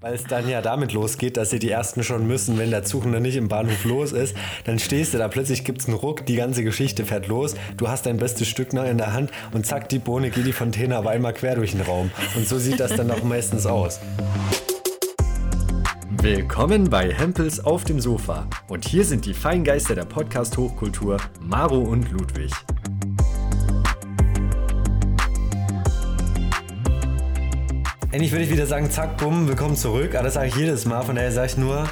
Weil es dann ja damit losgeht, dass sie die ersten schon müssen, wenn der Zug noch nicht im Bahnhof los ist. Dann stehst du da, plötzlich gibt es einen Ruck, die ganze Geschichte fährt los. Du hast dein bestes Stück noch in der Hand und zack, die Bohne geht die Fontäne aber einmal quer durch den Raum. Und so sieht das dann auch meistens aus. Willkommen bei Hempels auf dem Sofa. Und hier sind die Feingeister der Podcast-Hochkultur, Maro und Ludwig. Endlich würde ich wieder sagen, zack, bumm, willkommen zurück. Aber das sage ich jedes Mal, von daher sage ich nur,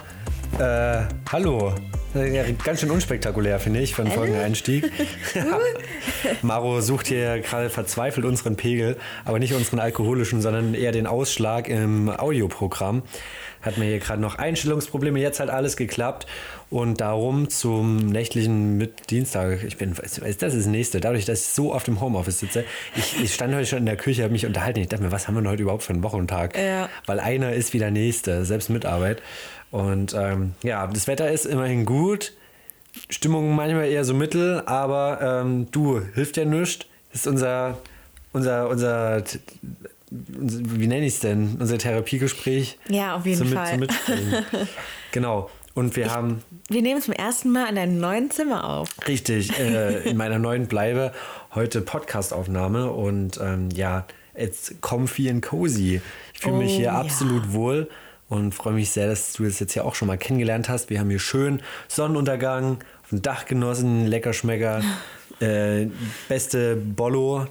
äh, hallo. Ja, ganz schön unspektakulär, finde ich, für einen Folgeneinstieg. Maro sucht hier gerade verzweifelt unseren Pegel, aber nicht unseren alkoholischen, sondern eher den Ausschlag im Audioprogramm. Hat mir hier gerade noch Einstellungsprobleme, jetzt hat alles geklappt. Und darum zum nächtlichen mit Dienstag. Ich bin, das ist das nächste. Dadurch, dass ich so oft im Homeoffice sitze. Ich, ich stand heute schon in der Küche, habe mich unterhalten. Ich dachte mir, was haben wir denn heute überhaupt für einen Wochentag? Ja. Weil einer ist wie der nächste, selbst mit Arbeit. Und ähm, ja, das Wetter ist immerhin gut. Stimmung manchmal eher so mittel, aber ähm, du, hilft ja nichts. Das ist unser, unser, unser, wie nenne ich es denn? Unser Therapiegespräch. Ja, auf jeden zum, Fall. Zum genau. Und wir haben. Wir nehmen zum ersten Mal in einem neuen Zimmer auf. Richtig, äh, in meiner neuen Bleibe heute Podcastaufnahme und ähm, ja, jetzt comfy and cozy. Ich fühle mich Oh, hier ja. absolut wohl und freue mich sehr, dass du es jetzt ja auch schon mal kennengelernt hast. Wir haben hier schön Sonnenuntergang, auf dem Dach genossen, lecker Schmecker, äh, beste Bollo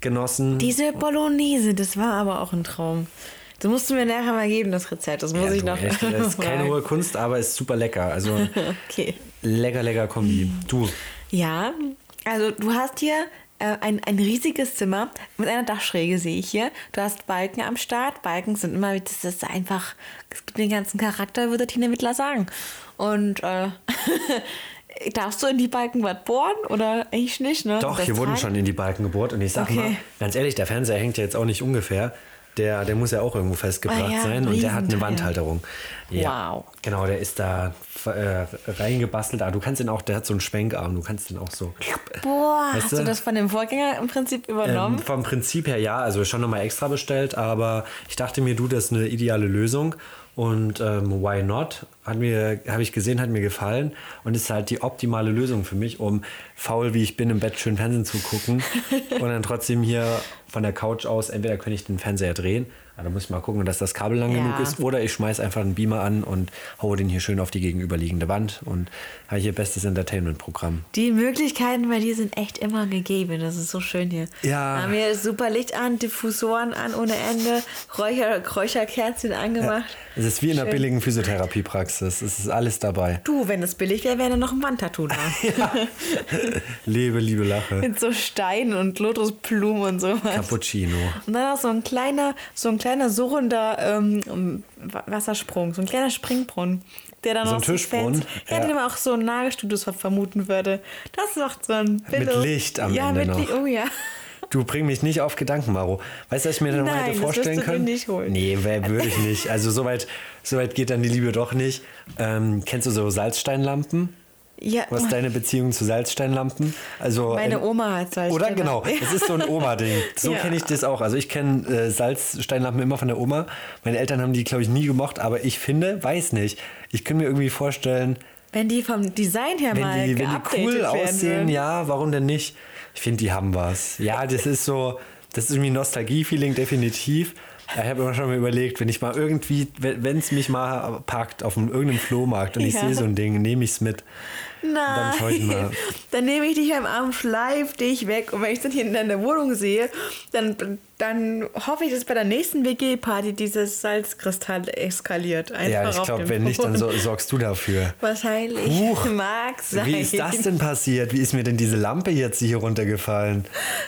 genossen. Diese Bolognese, das war aber auch ein Traum. Das musst du mir nachher mal geben, das Rezept. Das muss Ja, ich noch. echt, das ist keine hohe Kunst, aber ist super lecker. Also Okay. lecker, lecker Kombi. Du, Ja, also du hast hier äh, ein, ein riesiges Zimmer mit einer Dachschräge, sehe ich hier. Du hast Balken am Start. Balken sind immer, das ist einfach, es gibt den ganzen Charakter, würde Tina Mittler sagen. Und äh, darfst du in die Balken was bohren oder eigentlich nicht, ne? Doch, Das hier wurden schon in die Balken gebohrt. Und ich sag Okay. mal, ganz ehrlich, der Fernseher hängt ja jetzt auch nicht ungefähr. Der, der muss ja auch irgendwo festgebracht Ah ja, sein. Und der hat eine. Wandhalterung. Ja, Wow. Genau, der ist da äh, reingebastelt. Aber du kannst den auch, der hat so einen Schwenkarm. Du kannst den auch so. Boah, Weißt hast du? du das von dem Vorgänger im Prinzip übernommen? Ähm, vom Prinzip her ja, also schon nochmal extra bestellt, aber ich dachte mir, du, das ist eine ideale Lösung. Und ähm, why not? Hat mir, habe ich gesehen, hat mir gefallen und ist halt die optimale Lösung für mich, um faul wie ich bin im Bett schön Fernsehen zu gucken und dann trotzdem hier von der Couch aus, entweder kann ich den Fernseher drehen, aber da muss ich mal gucken, dass das Kabel lang Ja. genug ist, oder ich schmeiß einfach einen Beamer an und haue den hier schön auf die gegenüberliegende Wand und habe hier bestes Entertainment-Programm. Die Möglichkeiten bei dir sind echt immer gegeben. Das ist so schön hier. Ja. Haben wir super Licht an, Diffusoren an ohne Ende, Räucher, Räucherkerzen angemacht. Es ist wie in einer Schön. billigen Physiotherapiepraxis. Es ist alles dabei. Du, wenn es billig wäre, wäre da noch ein Wandtattoo da. Lebe, liebe Lache. Mit so Steinen und Lotusblumen und sowas. Cappuccino. Und dann auch so ein kleiner, so ein kleiner surrender ähm, Wa- Wassersprung, so ein kleiner Springbrunnen. Der dann So ein noch Tischbrunnen? Ja, Ja. den man auch so ein Nagelstudios ver- vermuten würde. Das macht so ein Mit Licht am ja, Ende mit noch. Licht, oh ja. Du bring mich nicht auf Gedanken, Maro. Weißt du, was ich mir dann mal Nein, hätte das vorstellen wirst du können? nicht holen. Nee, wer- würde ich nicht. Also so weit, so weit geht dann die Liebe doch nicht. Ähm, kennst du so Salzsteinlampen? Ja. Was ist deine Beziehung zu Salzsteinlampen? Also Meine Oma hat solche. Oder genau, das ist so ein Oma-Ding. So Ja. kenne ich das auch. Also ich kenne äh, Salzsteinlampen immer von der Oma. Meine Eltern haben die, glaube ich, nie gemocht, aber ich finde, weiß nicht. Ich könnte mir irgendwie vorstellen, Wenn die vom Design her wenn mal die, wenn die cool aussehen, ja, warum denn nicht? Ich finde, die haben was. Ja, das ist so, das ist irgendwie Nostalgie-Feeling, definitiv. Ich habe immer schon mal überlegt, wenn ich mal irgendwie, wenn es mich mal packt auf einem, irgendeinem Flohmarkt und ich Ja. sehe so ein Ding, nehme ich es mit. Nein, dann nehme ich dich am Arm, schleif dich weg und wenn ich dann hier in deiner Wohnung sehe, dann, dann hoffe ich, dass bei der nächsten WG-Party dieses Salzkristall eskaliert. Einfach Ja, ich glaube, wenn nicht, dann so, sorgst du dafür. Wahrscheinlich. Huch. Mag sein. Wie ist das denn passiert? Wie ist mir denn diese Lampe jetzt hier runtergefallen?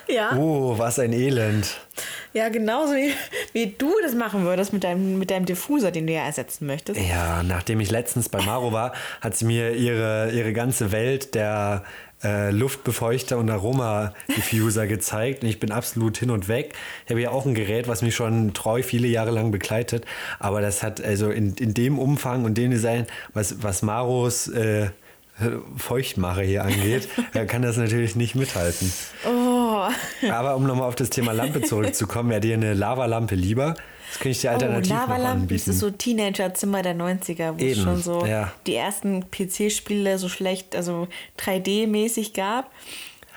Ja, Oh, was ein Elend. Ja genauso wie, wie du das machen würdest mit deinem, mit deinem Diffuser, den du ja ersetzen möchtest. Ja, nachdem ich letztens bei Maro war, hat sie mir ihre, ihre ganze Welt der äh, Luftbefeuchter und Aroma-Diffuser gezeigt und ich bin absolut hin und weg. Ich habe ja auch ein Gerät, was mich schon treu viele Jahre lang begleitet, aber das hat also in, in dem Umfang und dem Design, was, was Maros äh, Feuchtmache hier angeht, äh, kann das natürlich nicht mithalten. Oh, Aber um nochmal auf das Thema Lampe zurückzukommen, wäre dir eine Lavalampe lieber? Das könnte ich dir alternativ oh, Lavalampen, das ist so Teenager-Zimmer der 90er, wo es Eben, schon so ja. die ersten PC-Spiele so schlecht, also 3D-mäßig gab.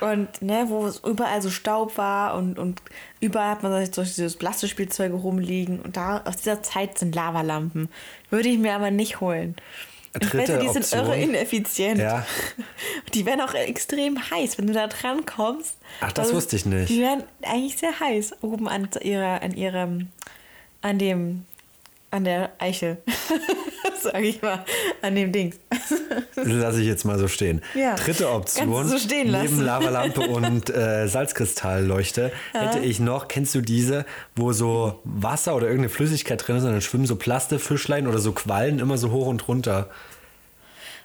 Und ne, wo es überall so Staub war und, und überall hat man so dieses Plastikspielzeuge rumliegen. Und da aus dieser Zeit sind Lavalampen. Würde ich mir aber nicht holen. Ich weiß, die sind Option. irre ineffizient. Ja. Die werden auch extrem heiß, wenn du da dran kommst. Ach, das wusste ich nicht. Die werden eigentlich sehr heiß oben an ihrer, an ihrem, an dem, an der Eichel, sage ich mal, an dem Dings. Das lasse ich jetzt mal so stehen. Ja. Dritte Option. So stehen lassen. Neben Lavalampe und äh, Salzkristallleuchte hätte ich noch, kennst du diese, wo so Wasser oder irgendeine Flüssigkeit drin ist und dann schwimmen so Plastefischlein oder so Quallen immer so hoch und runter.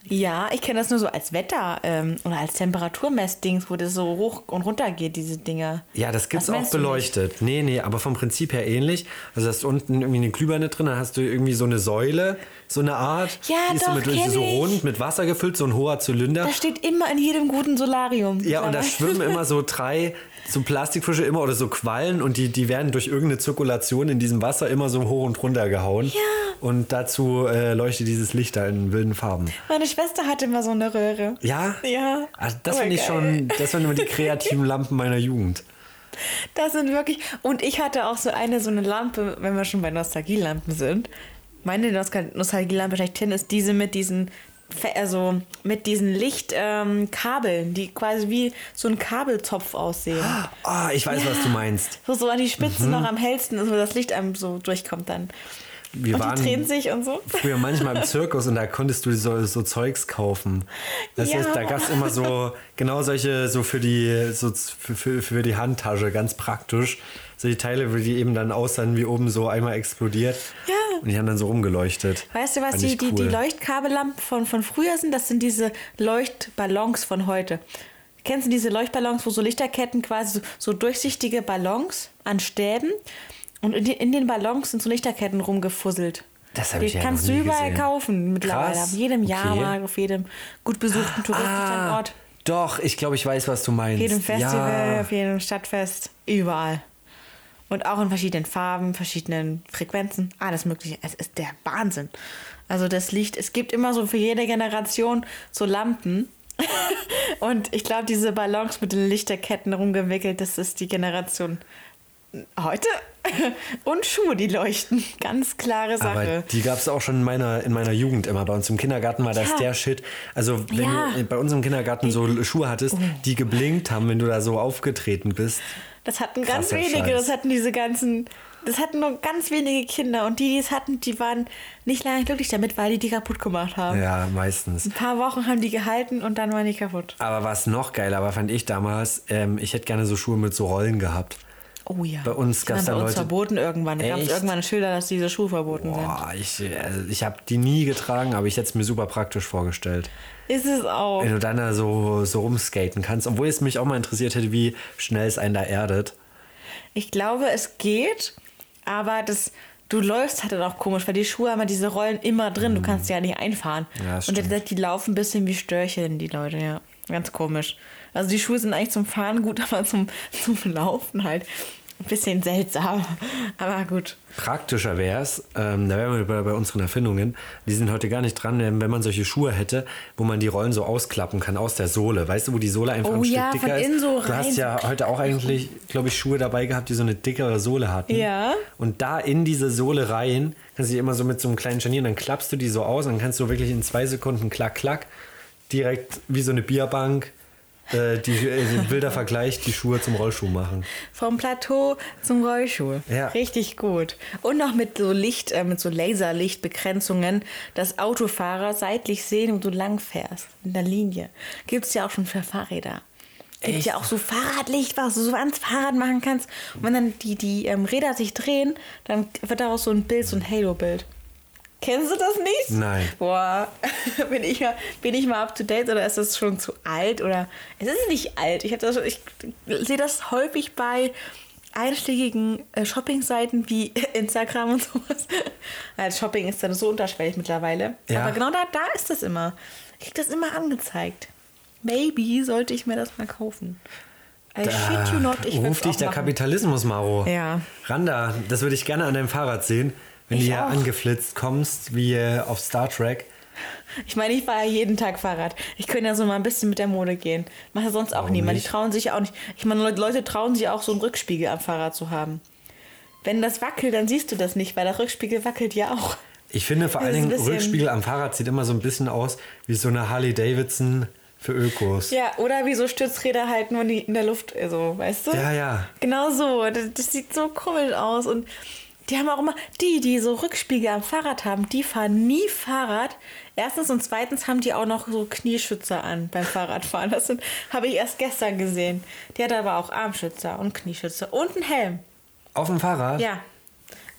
Ja, ich kenne das nur so als Wetter ähm, oder als Temperaturmessdings, wo das so hoch und runter geht, diese Dinger. Ja, das gibt's Was auch beleuchtet. Nee, nee, aber vom Prinzip her ähnlich. Also hast du unten irgendwie eine Glühbirne drin, dann hast du irgendwie so eine Säule, so eine Art. Ja, die ist doch, so, mit, so rund mit Wasser gefüllt, so ein hoher Zylinder. Das steht immer in jedem guten Solarium. Ja, und da schwimmen immer so drei so Plastikfische immer oder so Quallen und die, die werden durch irgendeine Zirkulation in diesem Wasser immer so hoch und runter gehauen. Ja. Und dazu äh, leuchtet dieses Licht da in wilden Farben. Meine Schwester hatte immer so eine Röhre. Ja? Ja. Also das Voll finde ich schon, das waren immer die kreativen Lampen meiner Jugend. Das sind wirklich. Und ich hatte auch so eine, so eine Lampe, wenn wir schon bei Nostalgielampen sind. Meine Nostal- Nostalgielampe schlechthin ist diese mit diesen, also mit diesen Lichtkabeln, ähm, die quasi wie so ein Kabelzopf aussehen. Ah, ich weiß, was du meinst. So, so an die Spitze Mhm. noch am hellsten ist, wo das Licht einem so durchkommt dann. Wir und waren die drehen sich und so. früher manchmal im Zirkus und da konntest du so, so Zeugs kaufen. Das Ja. ist, da gab es immer so, genau solche, so für die, so für, für, für die Handtasche, ganz praktisch. Solche Teile, wo die eben dann aussahen, wie oben so einmal explodiert. Ja. Und die haben dann so rumgeleuchtet. Weißt du, was die, ich die, die cool. Leuchtkabellampen von, von früher sind? Das sind diese Leuchtballons von heute. Kennst du diese Leuchtballons, wo so Lichterketten quasi so, so durchsichtige Ballons an Stäben und in, die, in den Ballons sind so Lichterketten rumgefusselt. Das hab Die ich ja kannst noch du nie überall gesehen. kaufen mittlerweile. Krass. Auf jedem Okay. Jahrmarkt, auf jedem gut besuchten touristischen Ort. doch, ich glaube, ich weiß, was du meinst. Auf jedem Festival, Ja. auf jedem Stadtfest, überall. Und auch in verschiedenen Farben, verschiedenen Frequenzen, alles Mögliche. Es ist der Wahnsinn. Also das Licht, es gibt immer so für jede Generation so Lampen. Und ich glaube, diese Ballons mit den Lichterketten rumgewickelt, das ist die Generation heute. Und Schuhe, die leuchten. Ganz klare Sache. Aber die gab es auch schon in meiner, in meiner Jugend immer. Bei uns im Kindergarten war das Ja. der Shit. Also, wenn Ja. Oh. du bei uns im Kindergarten so Schuhe hattest, die geblinkt haben, wenn du da so aufgetreten bist. Das hatten ganz Krasser wenige, Scheiß. das hatten diese ganzen, das hatten nur ganz wenige Kinder und die, die es hatten, die waren nicht lange glücklich damit, weil die die kaputt gemacht haben. Ja, meistens. Ein paar Wochen haben die gehalten und dann waren die kaputt. Aber was noch geiler war, fand ich damals, ähm, ich hätte gerne so Schuhe mit so Rollen gehabt. Oh ja. Bei uns Die gab's waren da bei uns Leute- verboten irgendwann. Da gab es irgendwann Schilder, dass diese Schuhe verboten Boah, ich, also ich habe die nie getragen, aber ich hätte es mir super praktisch vorgestellt. Ist es auch. Wenn du dann da so, so rumskaten kannst. Obwohl es mich auch mal interessiert hätte, wie schnell es einen da erdet. Ich glaube, es geht, aber das, du läufst halt dann auch komisch, weil die Schuhe haben ja diese Rollen immer drin. Du kannst sie ja nicht einfahren. Mhm. Ja, und stimmt. die, die laufen ein bisschen wie Störchen, die Leute, ja. Ganz komisch. Also die Schuhe sind eigentlich zum Fahren gut, aber zum, zum Laufen halt ein bisschen seltsam. Aber gut. Praktischer wäre es, ähm, da wären wir bei, bei unseren Erfindungen, die sind heute gar nicht dran, wenn man solche Schuhe hätte, wo man die Rollen so ausklappen kann aus der Sohle. Weißt du, wo die Sohle einfach Oh ein ja, Stück von dicker ist? so du hast rein, ja heute auch eigentlich, glaube ich, Schuhe dabei gehabt, die so eine dickere Sohle hatten. Ja. Und da in diese Sohle rein, kannst du die immer so mit so einem kleinen Scharnier, dann klappst du die so aus, dann kannst du wirklich in zwei Sekunden klack, klack, direkt wie so eine Bierbank, äh, die, äh, den wilder Vergleich, die Schuhe zum Rollschuh machen. Vom Plateau zum Rollschuh. Ja. Richtig gut. Und noch mit so Licht, äh, mit so Laserlichtbegrenzungen, dass Autofahrer seitlich sehen, wo du lang fährst. In der Linie. Gibt es ja auch schon für Fahrräder. Gibt ja auch so Fahrradlicht, was du so ans Fahrrad machen kannst. Und wenn dann die, die ähm, Räder sich drehen, dann wird daraus so ein Bild, so ein Halo-Bild. Kennst du das nicht? Nein. Boah, bin ich, mal, bin ich mal up to date oder ist das schon zu alt? Oder es ist nicht alt. Ich, das, ich sehe das häufig bei einschlägigen äh, Shopping-Seiten wie Instagram und sowas. Also Shopping ist dann so unterschwellig mittlerweile. Ja. Aber genau da, da ist das immer. Ich krieg das immer angezeigt. Maybe sollte ich mir das mal kaufen. I shit you not. Ich Ruf dich der machen. Kapitalismus, Maro. Ja. Randa, das würde ich gerne an deinem Fahrrad sehen, wenn Ich du hier auch. angeflitzt kommst, wie auf Star Trek. Ich meine, ich fahre ja jeden Tag Fahrrad. Ich könnte ja so mal ein bisschen mit der Mode gehen. Macht ja sonst auch Warum niemand. nicht? Die trauen sich auch nicht. Ich meine, Leute- trauen sich auch so einen Rückspiegel am Fahrrad zu haben. Wenn das wackelt, dann siehst du das nicht, weil der Rückspiegel wackelt ja auch. Ich finde vor allen Dingen, Rückspiegel am Fahrrad sieht immer so ein bisschen aus wie so eine Harley Davidson für Ökos. Ja, oder wie so Stützräder halt nur in der Luft, so, weißt du? Ja, ja. Genau so. Das, das sieht so komisch aus. Und die haben auch immer, die, die so Rückspiegel am Fahrrad haben, die fahren nie Fahrrad. Erstens und zweitens haben die auch noch so Knieschützer an beim Fahrradfahren. Das sind- habe ich erst gestern gesehen. Die hat aber auch Armschützer und Knieschützer und einen Helm. Auf dem Fahrrad? Ja.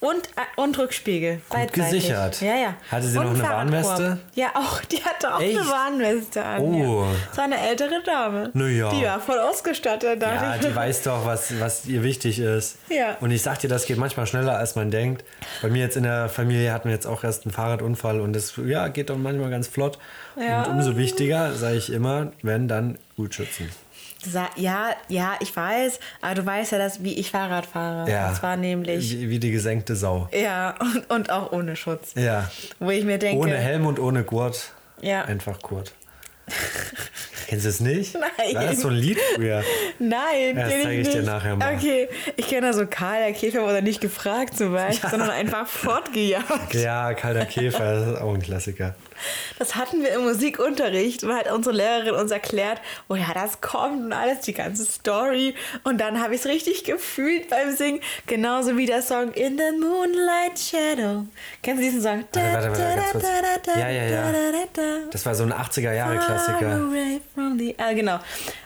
Und, äh, und Rückspiegel. Gut gesichert. Ja, ja. Hatte sie und noch eine. Warnweste? Ja, auch. Die hatte auch Echt? eine Warnweste an. Oh. Ja. Das war eine ältere Dame. Na ja. Die war voll ausgestattet. Ja, die weiß doch, was, was ihr wichtig ist. Ja. Und ich sag dir, das geht manchmal schneller, als man denkt. Bei mir jetzt in der Familie hatten wir jetzt auch erst einen Fahrradunfall und das ja, geht doch manchmal ganz flott. Ja. Und umso wichtiger, sage ich immer, wenn dann gut schützen. Ja, ja, ich weiß, aber du weißt ja, dass, wie ich Fahrrad fahre. Ja. Und zwar nämlich, Wie, wie die gesenkte Sau. ja, und, und auch ohne Schutz. Ja. Wo ich mir denke, Ohne Helm und ohne Gurt. Ja. Einfach Kurt. Kennst du es nicht? Nein. War das so ein Lied früher? nein, Ja, das kenn zeig ich dir nicht. nachher mal. Okay, ich kenne da so Karl, der Käfer wurde nicht gefragt zum Beispiel, sondern einfach fortgejagt. Ja, kalter Käfer, das ist auch ein Klassiker. Das hatten wir im Musikunterricht und hat unsere Lehrerin uns erklärt, woher das kommt und alles, die ganze Story. Und dann habe ich es richtig gefühlt beim Singen, genauso wie der Song In the Moonlight Shadow. Kennst du diesen Song? Warte, warte, warte, ganz kurz. Ja, ja, ja. Das war so ein 80er-Jahre-Klassiker. Far away from the- Ah, genau.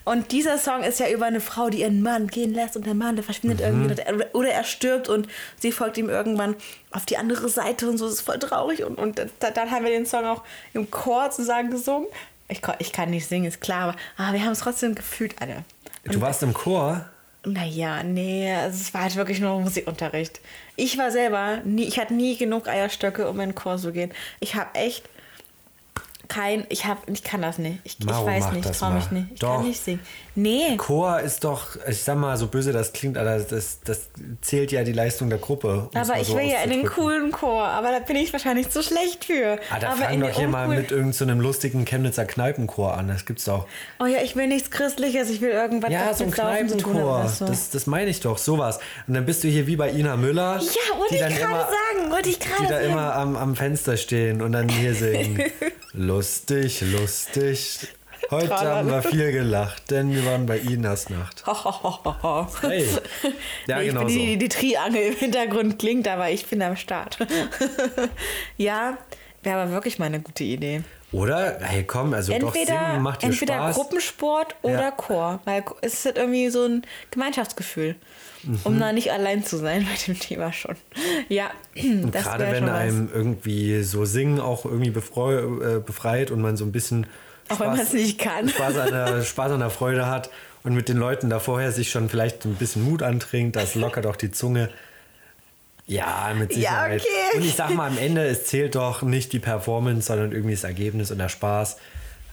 Und dieser Song ist ja über eine Frau, die ihren Mann gehen lässt und der Mann, der verschwindet Mhm. irgendwie oder er stirbt und sie folgt ihm irgendwann auf die andere Seite und so. Das ist voll traurig. Und, und da, dann haben wir den Song auch im Chor zusammen gesungen. Ich, ich kann nicht singen, ist klar, aber ah, wir haben es trotzdem gefühlt alle. Du warst im Chor? Naja, nee, also es war halt wirklich nur Musikunterricht. Ich war selber, nie, ich hatte nie genug Eierstöcke, um in den Chor zu gehen. Ich habe echt kein, ich habe, ich kann das nicht. Ich, ich weiß nicht, ich traue mich nicht. Ich Doch. kann nicht singen. Nee. Chor ist doch, ich sag mal, so böse das klingt, aber das, das zählt ja die Leistung der Gruppe. um Aber ich so will ja in den coolen Chor, aber da bin ich wahrscheinlich zu schlecht für. Ah, da aber fang doch hier mal mit irgendeinem lustigen Chemnitzer Kneipenchor an. Das gibt's doch. Oh ja, ich will nichts Christliches, ich will irgendwas Ja, so ein Kneipenchor. so. Das, das meine ich doch, sowas. Und dann bist du hier wie bei Ina Müller. Ja, wollte die ich gerade sagen, wollte ich Die gerade da sagen. immer am, am Fenster stehen und dann hier singen. lustig, lustig. Heute Tralala. haben wir viel gelacht, denn wir waren bei Inas Nacht. Hey. Ja, Nee, ich genau so. die, Triangel im Hintergrund klingt, aber ich bin am Start. ja, wäre aber wirklich mal eine gute Idee. Oder? Hey, komm, also doch Entweder, singen macht dir entweder Spaß. Gruppensport oder Ja. Chor, weil es ist halt irgendwie so ein Gemeinschaftsgefühl, Mhm. um da nicht allein zu sein bei dem Thema schon. Ja, Und das gerade wenn schon was. einem irgendwie so Singen auch irgendwie befreu, äh, befreit und man so ein bisschen Auch wenn man es nicht kann. Spaß an, der, Spaß an der Freude hat und mit den Leuten da vorher sich schon vielleicht ein bisschen Mut antrinkt, das lockert auch die Zunge. Ja, mit Ja, Sicherheit. okay. Und ich sag mal, am Ende, es zählt doch nicht die Performance, sondern irgendwie das Ergebnis und der Spaß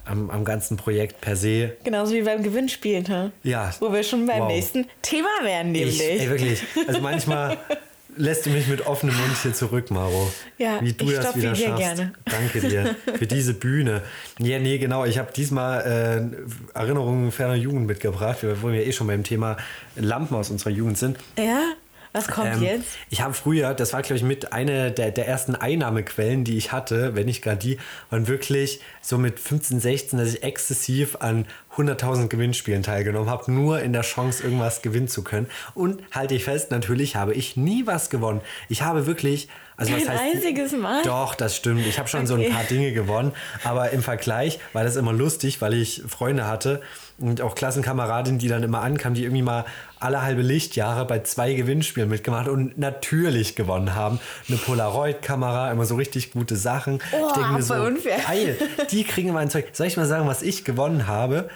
am, am ganzen Projekt per se. Genauso wie beim Gewinnspielen, hä? Ja. Wo wir schon beim Wow. nächsten Thema wären, nämlich. Ich, ey, wirklich. Also manchmal lässt du mich mit offenem Mund hier zurück, Maro. Ja, Wie du ich das wieder schaffst. gerne. Danke dir für diese Bühne. Ja, nee, genau. Ich habe diesmal äh, Erinnerungen ferner Jugend mitgebracht, wo wir eh schon beim Thema Lampen aus unserer Jugend sind. Ja? Was kommt Ähm, jetzt? Ich habe früher, das war glaube ich mit einer der, der ersten Einnahmequellen, die ich hatte, wenn nicht gar die, waren wirklich so mit 15, 16, dass ich exzessiv an 100.000 Gewinnspielen teilgenommen habe, nur in der Chance, irgendwas gewinnen zu können. Und halte ich fest, natürlich habe ich nie was gewonnen. Ich habe wirklich, also was Kein heißt, einziges Mal? Doch, das stimmt. Ich habe schon so ein Okay. paar Dinge gewonnen, aber im Vergleich war das immer lustig, weil ich Freunde hatte und auch Klassenkameradinnen, die dann immer ankamen, die irgendwie mal alle halbe Lichtjahre bei zwei Gewinnspielen mitgemacht und natürlich gewonnen haben. Eine Polaroid-Kamera, immer so richtig gute Sachen. Oh, ich denke mir so, unfair. geil, die kriegen immer ein Zeug. Soll ich mal sagen, was ich gewonnen habe?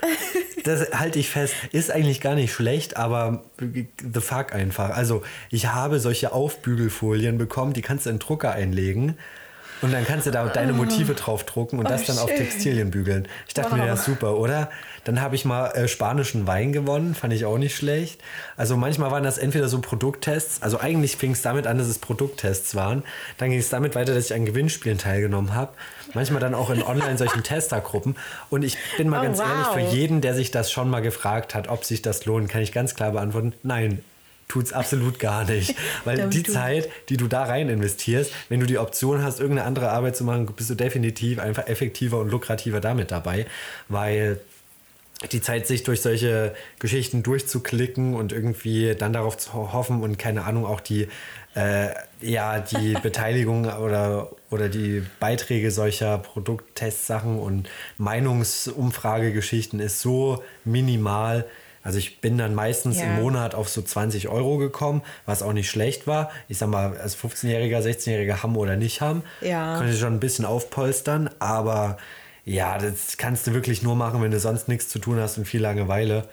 Das halte ich fest, ist eigentlich gar nicht schlecht, aber the fuck einfach. Also ich habe solche Aufbügelfolien bekommen, die kannst du in den Drucker einlegen. Und dann kannst du da deine Motive draufdrucken und Oh, das dann auf schön. Textilien bügeln. Ich dachte mir, Wow. das ist super, oder? Dann habe ich mal äh, spanischen Wein gewonnen, fand ich auch nicht schlecht. Also manchmal waren das entweder so Produkttests, also eigentlich fing es damit an, dass es Produkttests waren. Dann ging es damit weiter, dass ich an Gewinnspielen teilgenommen habe. Manchmal dann auch in online solchen Testergruppen. Und ich bin mal Oh, ganz ehrlich, wow. für jeden, der sich das schon mal gefragt hat, ob sich das lohnt, kann ich ganz klar beantworten, nein. Tut's absolut gar nicht. Weil die. Zeit, die du da rein investierst, wenn du die Option hast, irgendeine andere Arbeit zu machen, bist du definitiv einfach effektiver und lukrativer damit dabei. Weil die Zeit, sich durch solche Geschichten durchzuklicken und irgendwie dann darauf zu ho- hoffen und keine Ahnung, auch die, äh, ja, die Beteiligung oder, oder die Beiträge solcher Produkttestsachen und Meinungsumfragegeschichten ist so minimal. Also ich bin dann meistens Ja. im Monat auf so 20 Euro gekommen, was auch nicht schlecht war. Ich sag mal, als 15-Jähriger, 16-Jähriger haben oder nicht haben, Ja. konnte ich schon ein bisschen aufpolstern, aber ja, das kannst du wirklich nur machen, wenn du sonst nichts zu tun hast und viel Langeweile,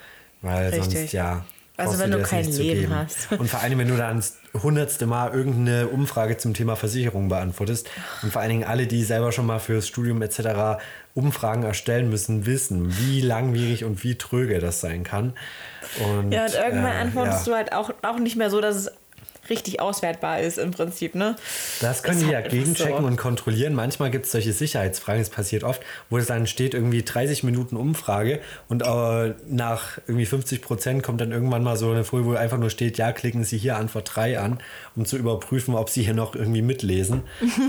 weil Richtig. sonst ja. Also wenn du das kein Leben hast. Und vor allem, wenn du dann das hundertste Mal irgendeine Umfrage zum Thema Versicherung beantwortest und vor allen Dingen alle, die selber schon mal fürs Studium etc. Umfragen erstellen müssen, wissen, wie langwierig und wie tröge das sein kann. Und, Ja, und irgendwann äh, antwortest ja. du halt auch, auch nicht mehr so, dass es richtig auswertbar ist im Prinzip, ne? Das können Ist die ja halt gegenchecken so. und kontrollieren. Manchmal gibt es solche Sicherheitsfragen, das passiert oft, wo es dann steht irgendwie 30 Minuten Umfrage und äh, nach irgendwie 50 Prozent kommt dann irgendwann mal so eine Folie, wo einfach nur steht, ja, klicken Sie hier Antwort 3 an, um zu überprüfen, ob Sie hier noch irgendwie mitlesen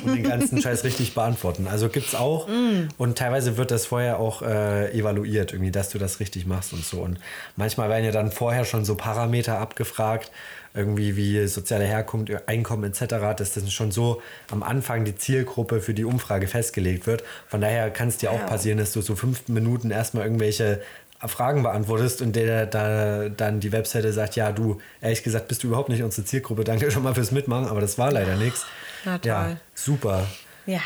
und den ganzen Scheiß richtig beantworten. Also gibt es auch Mm. und teilweise wird das vorher auch äh, evaluiert, irgendwie, dass du das richtig machst und so. Und manchmal werden ja dann vorher schon so Parameter abgefragt, irgendwie wie soziale Herkunft, Einkommen etc., dass das schon so am Anfang die Zielgruppe für die Umfrage festgelegt wird. Von daher kann es dir auch Ja. passieren, dass du so fünf Minuten erstmal irgendwelche Fragen beantwortest und der da dann die Webseite sagt, ja, du, ehrlich gesagt, bist du überhaupt nicht unsere Zielgruppe, danke schon mal fürs Mitmachen, aber das war leider nichts. Ja, super. Ja.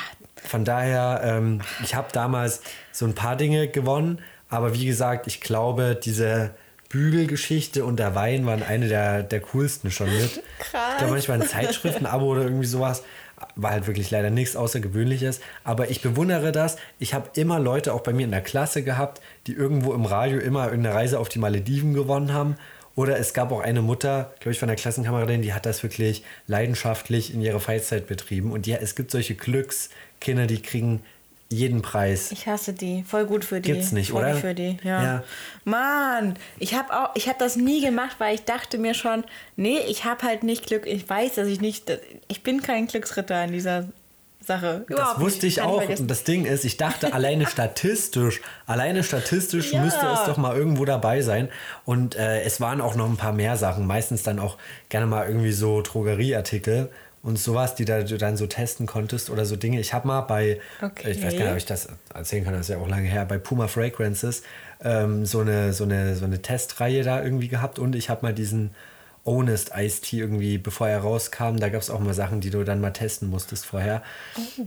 Von daher, ähm, ich habe damals so ein paar Dinge gewonnen, aber wie gesagt, ich glaube, diese Bügelgeschichte und der Wein waren eine der, der coolsten schon mit. Krass. Ich glaube, manchmal ein Zeitschriftenabo oder irgendwie sowas. War halt wirklich leider nichts Außergewöhnliches. Aber ich bewundere das. Ich habe immer Leute auch bei mir in der Klasse gehabt, die irgendwo im Radio immer irgendeine Reise auf die Malediven gewonnen haben. Oder es gab auch eine Mutter, glaube ich, von der Klassenkameradin, die hat das wirklich leidenschaftlich in ihrer Freizeit betrieben. Und ja, es gibt solche Glückskinder, die kriegen jeden Preis. Ich hasse die. Voll gut für die. Gibt's nicht, Voll oder? gut für die, ja. Ja. Mann, ich habe auch, ich habe das nie gemacht, weil ich dachte mir schon, nee, ich habe halt nicht Glück. Ich weiß, dass ich nicht, ich bin kein Glücksritter in dieser Sache. Das wusste ich auch. Und das Ding ist, ich dachte alleine statistisch, alleine statistisch Ja. müsste es doch mal irgendwo dabei sein. Und äh, es waren auch noch ein paar mehr Sachen. Meistens dann auch gerne mal irgendwie so Drogerieartikel und sowas, die da, du dann so testen konntest oder so Dinge. Ich habe mal bei, Okay. ich weiß gar nicht, ob ich das erzählen kann, das ist ja auch lange her, bei Puma Fragrances ähm, so, eine, so, eine, so eine Testreihe da irgendwie gehabt und ich habe mal diesen Honest Ice Tea irgendwie, bevor er rauskam, da gab es auch mal Sachen, die du dann mal testen musstest vorher.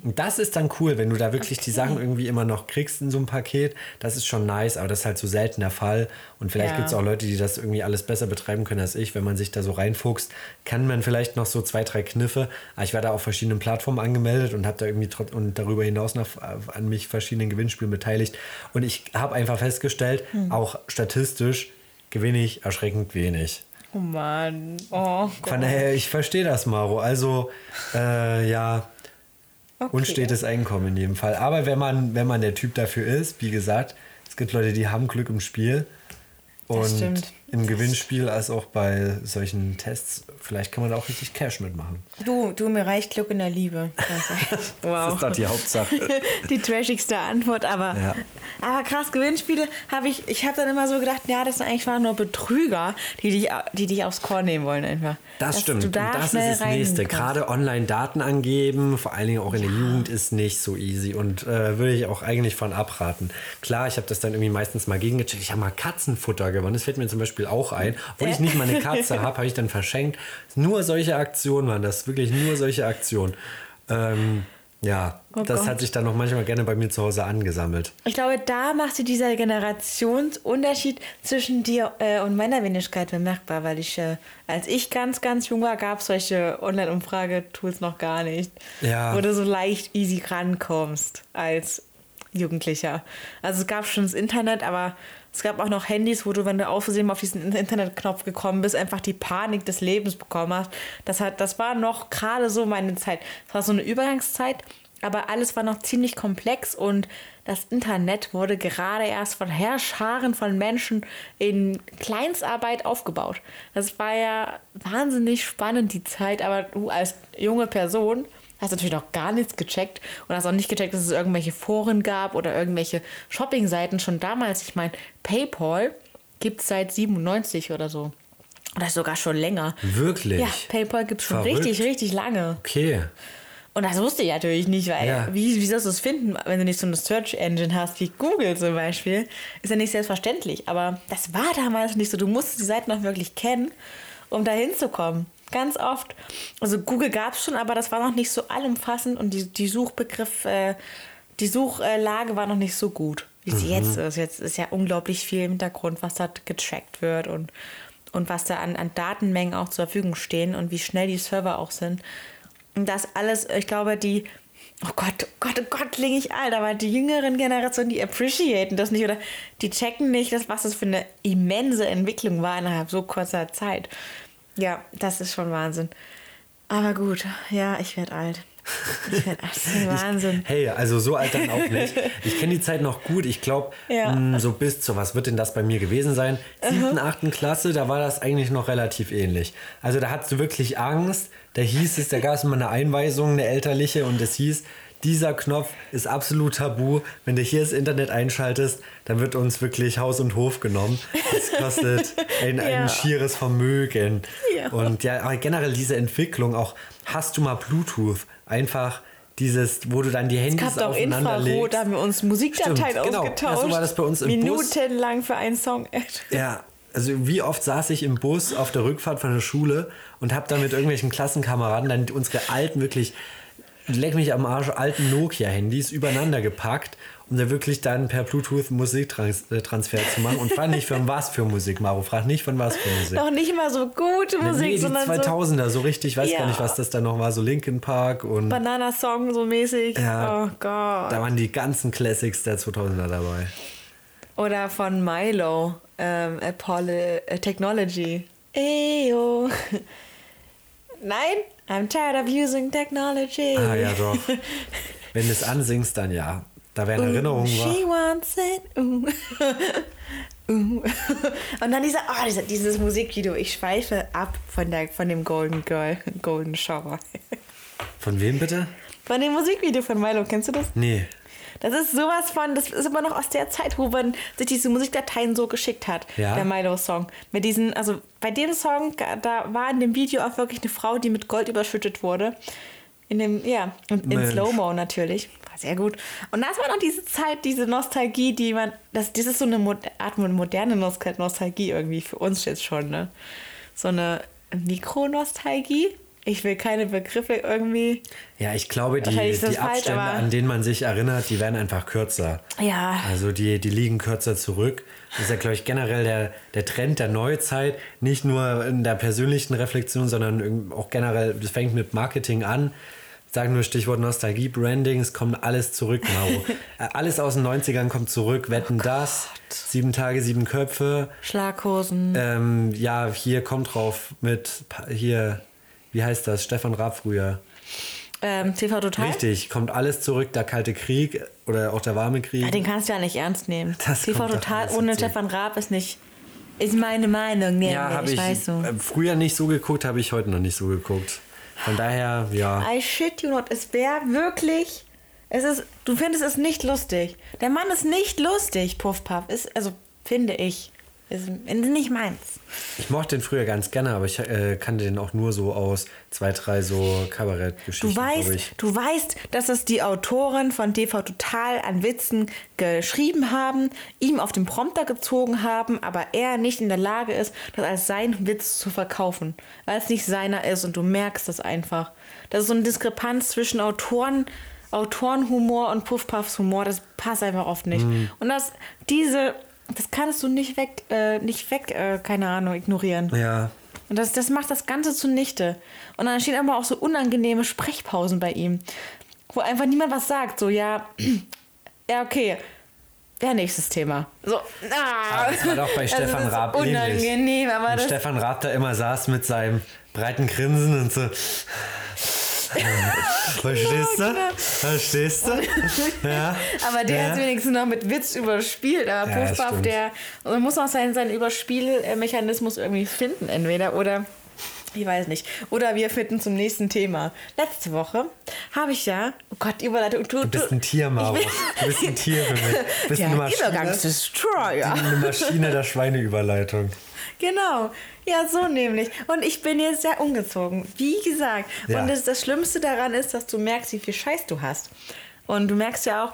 Und das ist dann cool, wenn du da wirklich die Sachen irgendwie immer noch kriegst in so einem Paket. Das ist schon nice, aber das ist halt so selten der Fall. Und vielleicht Ja. gibt es auch Leute, die das irgendwie alles besser betreiben können als ich. Wenn man sich da so reinfuchst, kann man vielleicht noch so zwei, drei Kniffe. Aber ich war da auf verschiedenen Plattformen angemeldet und habe da irgendwie und darüber hinaus noch an mich verschiedenen Gewinnspielen beteiligt. Und ich habe einfach festgestellt, auch statistisch gewinne ich erschreckend wenig. Oh Mann. Oh Gott. Von daher, ich verstehe das, Maro. Also, äh, ja, Okay. unstetes Einkommen in jedem Fall. Aber wenn man, wenn man der Typ dafür ist, wie gesagt, es gibt Leute, die haben Glück im Spiel. Und stimmt. Im Gewinnspiel als auch bei solchen Tests, vielleicht kann man da auch richtig Cash mitmachen. Du, du, mir reicht Glück in der Liebe. wow. Das ist doch die Hauptsache. die trashigste Antwort, aber, Ja. aber krass, Gewinnspiele habe ich, ich habe dann immer so gedacht, ja, das sind eigentlich waren nur Betrüger, die dich, die dich aufs Korn nehmen wollen einfach. Das Dass stimmt. Du Und da das ist das rein Nächste. kannst. Gerade online Daten angeben, vor allen Dingen auch in der Jugend, ist nicht so easy. Und äh, würde ich auch eigentlich von abraten. Klar, ich habe das dann irgendwie meistens mal gegengecheckt. Ich habe mal Katzenfutter gewonnen. Das fällt mir zum Beispiel auch ein. Obwohl ich nicht mal eine Katze habe, habe ich dann verschenkt. Nur solche Aktionen waren das. Wirklich nur solche Aktionen. Ähm, Ja, Oh das Gott. hat sich dann noch manchmal gerne bei mir zu Hause angesammelt. Ich glaube, da macht sich dieser Generationsunterschied zwischen dir äh, und meiner Wenigkeit bemerkbar, weil ich, äh, als ich ganz, ganz jung war, gab es solche Online-Umfrage-Tools noch gar nicht. Ja. Wo du so leicht easy rankommst als Jugendlicher. Also es gab schon das Internet, aber es gab auch noch Handys, wo du, wenn du auf auf diesen Internetknopf gekommen bist, einfach die Panik des Lebens bekommen hast. Das, hat, das war noch gerade so meine Zeit. Das war so eine Übergangszeit, aber alles war noch ziemlich komplex und das Internet wurde gerade erst von Herrscharen von Menschen in Kleinstarbeit aufgebaut. Das war ja wahnsinnig spannend, die Zeit, aber du als junge Person hast natürlich noch gar nichts gecheckt und hast auch nicht gecheckt, dass es irgendwelche Foren gab oder irgendwelche Shoppingseiten schon damals. Ich meine, PayPal gibt es seit 97 oder so. Oder sogar schon länger. Wirklich? Ja, PayPal gibt es schon Verrückt. richtig, richtig lange. Okay. Und das wusste ich natürlich nicht, weil Ja. wie, wie sollst du es finden, wenn du nicht so eine Search Engine hast wie Google zum Beispiel? Ist ja nicht selbstverständlich. Aber das war damals nicht so. Du musstest die Seiten auch wirklich kennen, um da hinzukommen. Ganz oft. Also Google gab es schon, aber das war noch nicht so allumfassend und die, die Suchbegriff, äh, die Suchlage war noch nicht so gut, wie sie jetzt ist. Jetzt ist ja unglaublich viel im Hintergrund, was da getrackt wird und, und was da an, an Datenmengen auch zur Verfügung stehen und wie schnell die Server auch sind. Und das alles, ich glaube, die, oh Gott, oh Gott, oh Gott, klinge ich alt, aber die jüngeren Generationen, die appreciaten das nicht oder die checken nicht, dass, was das für eine immense Entwicklung war innerhalb so kurzer Zeit. Ja, das ist schon Wahnsinn. Aber gut, ja, ich werde alt. Ich werde alt. Wahnsinn. Hey, also so alt dann auch nicht. Ich kenne die Zeit noch gut. Ich glaube, Ja. so bis zu, was wird denn das bei mir gewesen sein? Siebten, achten Klasse, da war das eigentlich noch relativ ähnlich. Also da hattest du wirklich Angst. Da hieß es, da gab es immer eine Einweisung, eine elterliche, und es hieß, dieser Knopf ist absolut tabu. Wenn du hier das Internet einschaltest, dann wird uns wirklich Haus und Hof genommen. Das kostet ein, Ja. ein schieres Vermögen. Ja. Und ja, aber generell diese Entwicklung, auch hast du mal Bluetooth, einfach dieses, wo du dann die Es Handys gab auch aufeinander Infrarot, legst. da haben wir uns Musikdateien Stimmt, genau. ausgetauscht. Ja, so war das bei uns im Bus. Minutenlang für einen Song. Ja, also wie oft saß ich im Bus auf der Rückfahrt von der Schule und habe dann mit irgendwelchen Klassenkameraden dann unsere alten, wirklich, leck mich am Arsch, alten Nokia-Handys übereinander gepackt, um da wirklich dann per Bluetooth Musiktransfer zu machen. Und frag nicht von was für Musik, Maro, frag nicht von was für Musik. Noch nicht mal so gute Musik, nee, die sondern so 2000er, so richtig, ich weiß Ja. gar nicht, was das da noch war, so Linkin Park und Banana-Song so mäßig. Ja. Oh Gott. da waren die ganzen Classics der 2000er dabei. Oder von Milo, ähm, Apollo äh, Technology. Eyo. Nein, I'm tired of using technology. Ah ja, doch. Wenn du es ansingst, dann ja. Da wären Erinnerungen She wants it. Uh. Uh. Und dann dieser, oh, dieser, dieses Musikvideo. Ich schweife ab von, der, von dem Golden Girl, Golden Shower. Von wem bitte? Von dem Musikvideo von Milo, kennst du das? Nee. Das ist sowas von, das ist immer noch aus der Zeit, wo man sich diese Musikdateien so geschickt hat, Ja. der Milo-Song. Mit diesen, also bei dem Song, da war in dem Video auch wirklich eine Frau, die mit Gold überschüttet wurde. In dem, ja, und in. Slow-Mo natürlich. War sehr gut. Und das war noch diese Zeit, diese Nostalgie, die man, das, das ist so eine Art moderne Nost- Nostalgie irgendwie für uns jetzt schon, ne? So eine Mikronostalgie. Ich will keine Begriffe irgendwie. Ja, ich glaube, die, die Abstände, aber- an denen man sich erinnert, die werden einfach kürzer. Ja. Also die, die liegen kürzer zurück. Das ist ja, glaube ich, generell der, der Trend der Neuzeit. Nicht nur in der persönlichen Reflexion, sondern auch generell, das fängt mit Marketing an. Sagen nur Stichwort Nostalgie, Branding, es kommt alles zurück, Maro. Äh, alles aus den 90ern kommt zurück. Wetten das, sieben Tage, sieben Köpfe. Schlaghosen. Ähm, ja, hier kommt drauf mit, hier, wie heißt das? Stefan Raab früher. Ähm, TV Total? Richtig, kommt alles zurück, der Kalte Krieg oder auch der warme Krieg. Ja, den kannst du ja nicht ernst nehmen. Das TV Total ohne. Stefan Raab ist nicht. Ist meine Meinung, nee, ja, habe ich ich, so. äh, früher nicht so geguckt, habe ich heute noch nicht so geguckt. Von daher, ja. I shit you not. Es wäre wirklich. Es ist. Du findest es nicht lustig. Der Mann ist nicht lustig, Puff Puff. Ist, also, finde ich. Ist nicht meins. Ich mochte den früher ganz gerne, aber ich äh, kannte den auch nur so aus zwei, drei so Kabarettgeschichten. Du weißt, du weißt, dass es die Autoren von TV Total an Witzen geschrieben haben, ihm auf den Prompter gezogen haben, aber er nicht in der Lage ist, das als seinen Witz zu verkaufen, weil es nicht seiner ist und du merkst das einfach. Das ist so eine Diskrepanz zwischen Autoren Autorenhumor und Puffpuffs Humor, das passt einfach oft nicht. Und das, diese, das kannst du nicht weg, äh, nicht weg, äh, keine Ahnung, ignorieren. Ja. Und das, das macht das Ganze zunichte. Und dann stehen aber auch so unangenehme Sprechpausen bei ihm, wo einfach niemand was sagt. So, ja, ja, okay. Ja, nächstes Thema. So, ah. Aber das war doch bei Also Stefan ist Raab unangenehm, ähnlich. aber Stefan Raab da immer saß mit seinem breiten Grinsen und so. Verstehst du? Verstehst du? Ja. aber der ja. hat wenigstens noch mit Witz überspielt. Aber Ja, Puffpuff, der man muss auch seinen, seinen Überspielmechanismus irgendwie finden, entweder oder. Ich weiß nicht. Oder wir finden zum nächsten Thema. Letzte Woche habe ich ja, oh Gott, Überleitung. Du, Du bist ein Tier, Maro. Du bist ein Tier für mich. Du bist der eine Maschine, Übergangsdestroyer. eine Maschine der Schweineüberleitung. Genau. Ja, so nämlich. Und ich bin jetzt sehr umgezogen. Wie gesagt. Ja. Und das, das Schlimmste daran ist, dass du merkst, wie viel Scheiß du hast. Und du merkst ja auch,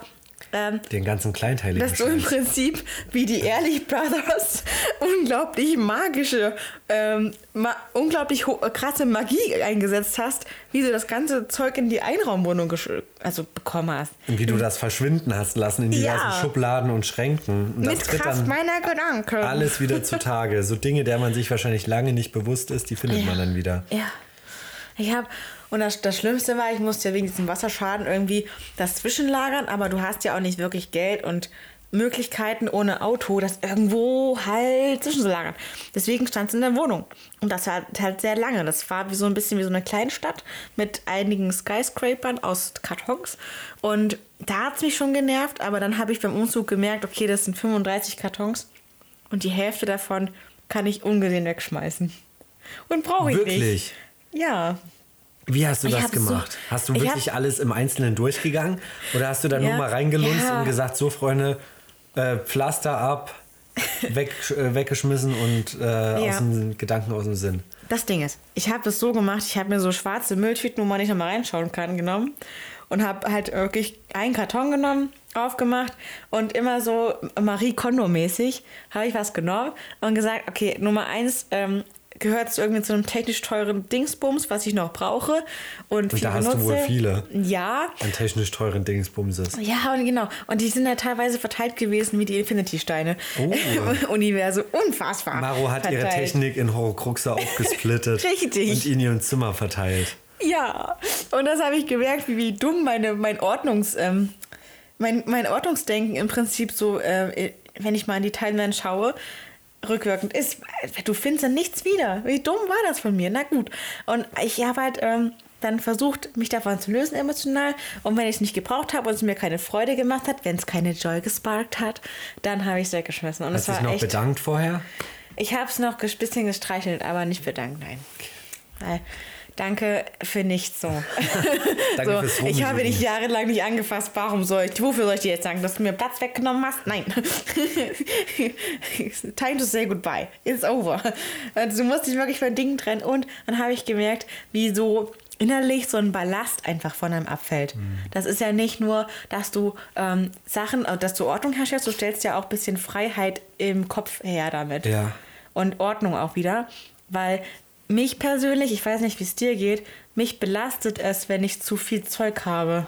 ähm, Den ganzen kleinteiligen dass du im. Prinzip wie die Ehrlich Brothers unglaublich magische, ähm, ma unglaublich krasse Magie eingesetzt hast, wie du das ganze Zeug in die Einraumwohnung also bekommen hast. Und wie du das verschwinden hast lassen in diversen Ja. Schubladen und Schränken. Und das Mit Kraft meiner Gedanken. alles wieder zutage. So Dinge, der man sich wahrscheinlich lange nicht bewusst ist, die findet man dann wieder. Ja. Ich habe und das, das Schlimmste war, ich musste ja wegen diesem Wasserschaden irgendwie das zwischenlagern, aber du hast ja auch nicht wirklich Geld und Möglichkeiten ohne Auto, das irgendwo halt zwischenzulagern. Deswegen stand es in der Wohnung. Und das war halt sehr lange. Das war wie so ein bisschen wie so eine Kleinstadt mit einigen Skyscrapern aus Kartons. Und da hat es mich schon genervt, aber dann habe ich beim Umzug gemerkt, okay, das sind 35 Kartons und die Hälfte davon kann ich ungesehen wegschmeißen. Und brauche ich nicht. Wirklich? Ja. Wie hast du Ich das hab so- gemacht? hast du ich wirklich hab- alles im Einzelnen durchgegangen? Oder hast du da Ja, nur mal reingelunzt ja. und gesagt, so Freunde, äh, Pflaster ab, weg, äh, weggeschmissen und äh, aus dem Gedanken aus dem Sinn? Das Ding ist, ich habe es so gemacht, ich habe mir so schwarze Mülltüten, wo man nicht nochmal reinschauen kann, genommen und habe halt wirklich einen Karton genommen, aufgemacht und immer so Marie Kondo-mäßig habe ich was genommen und gesagt, okay, Nummer eins ähm, gehört zu irgendwie zu einem technisch teuren Dingsbums, was ich noch brauche und, viel da hast du benutze. wohl viele. Ja, An technisch teuren Dingsbumses. Ja, und genau. Und die sind ja teilweise verteilt gewesen wie die Infinity-Steine. Oh. Universum. Unfassbar. Maro hat ihre verteilt. Technik in Horcruxe aufgesplittet Richtig. und in ihrem Zimmer verteilt. Ja, und das habe ich gemerkt, wie, wie dumm meine, mein Ordnungs... Ähm, mein, mein Ordnungsdenken im Prinzip so, äh, wenn ich mal in die Timeline schaue, rückwirkend ist. Du findest dann nichts wieder. Wie dumm war das von mir? Na gut. Und ich habe halt ähm, dann versucht, mich davon zu lösen emotional. Und wenn ich es nicht gebraucht habe und es mir keine Freude gemacht hat, wenn es keine Joy gesparkt hat, dann habe ich es weggeschmissen. Und Hast es du war noch echt... bedankt vorher? Ich habe es noch ein bisschen gestreichelt, aber nicht bedankt, nein. Weil, danke für nichts so. So ich habe dich jahrelang nicht angefasst. Warum soll ich, wofür soll ich dir jetzt sagen, dass du mir Platz weggenommen hast? Nein. Time to say goodbye. It's over. Also, du musst dich wirklich von Dingen trennen. Und dann habe ich gemerkt, wie so innerlich so ein Ballast einfach von einem abfällt. Mhm. Das ist ja nicht nur, dass du ähm, Sachen, äh, dass du Ordnung herstellst, du stellst ja auch ein bisschen Freiheit im Kopf her damit Ja. und Ordnung auch wieder, weil mich persönlich, ich weiß nicht, wie es dir geht, mich belastet es, wenn ich zu viel Zeug habe.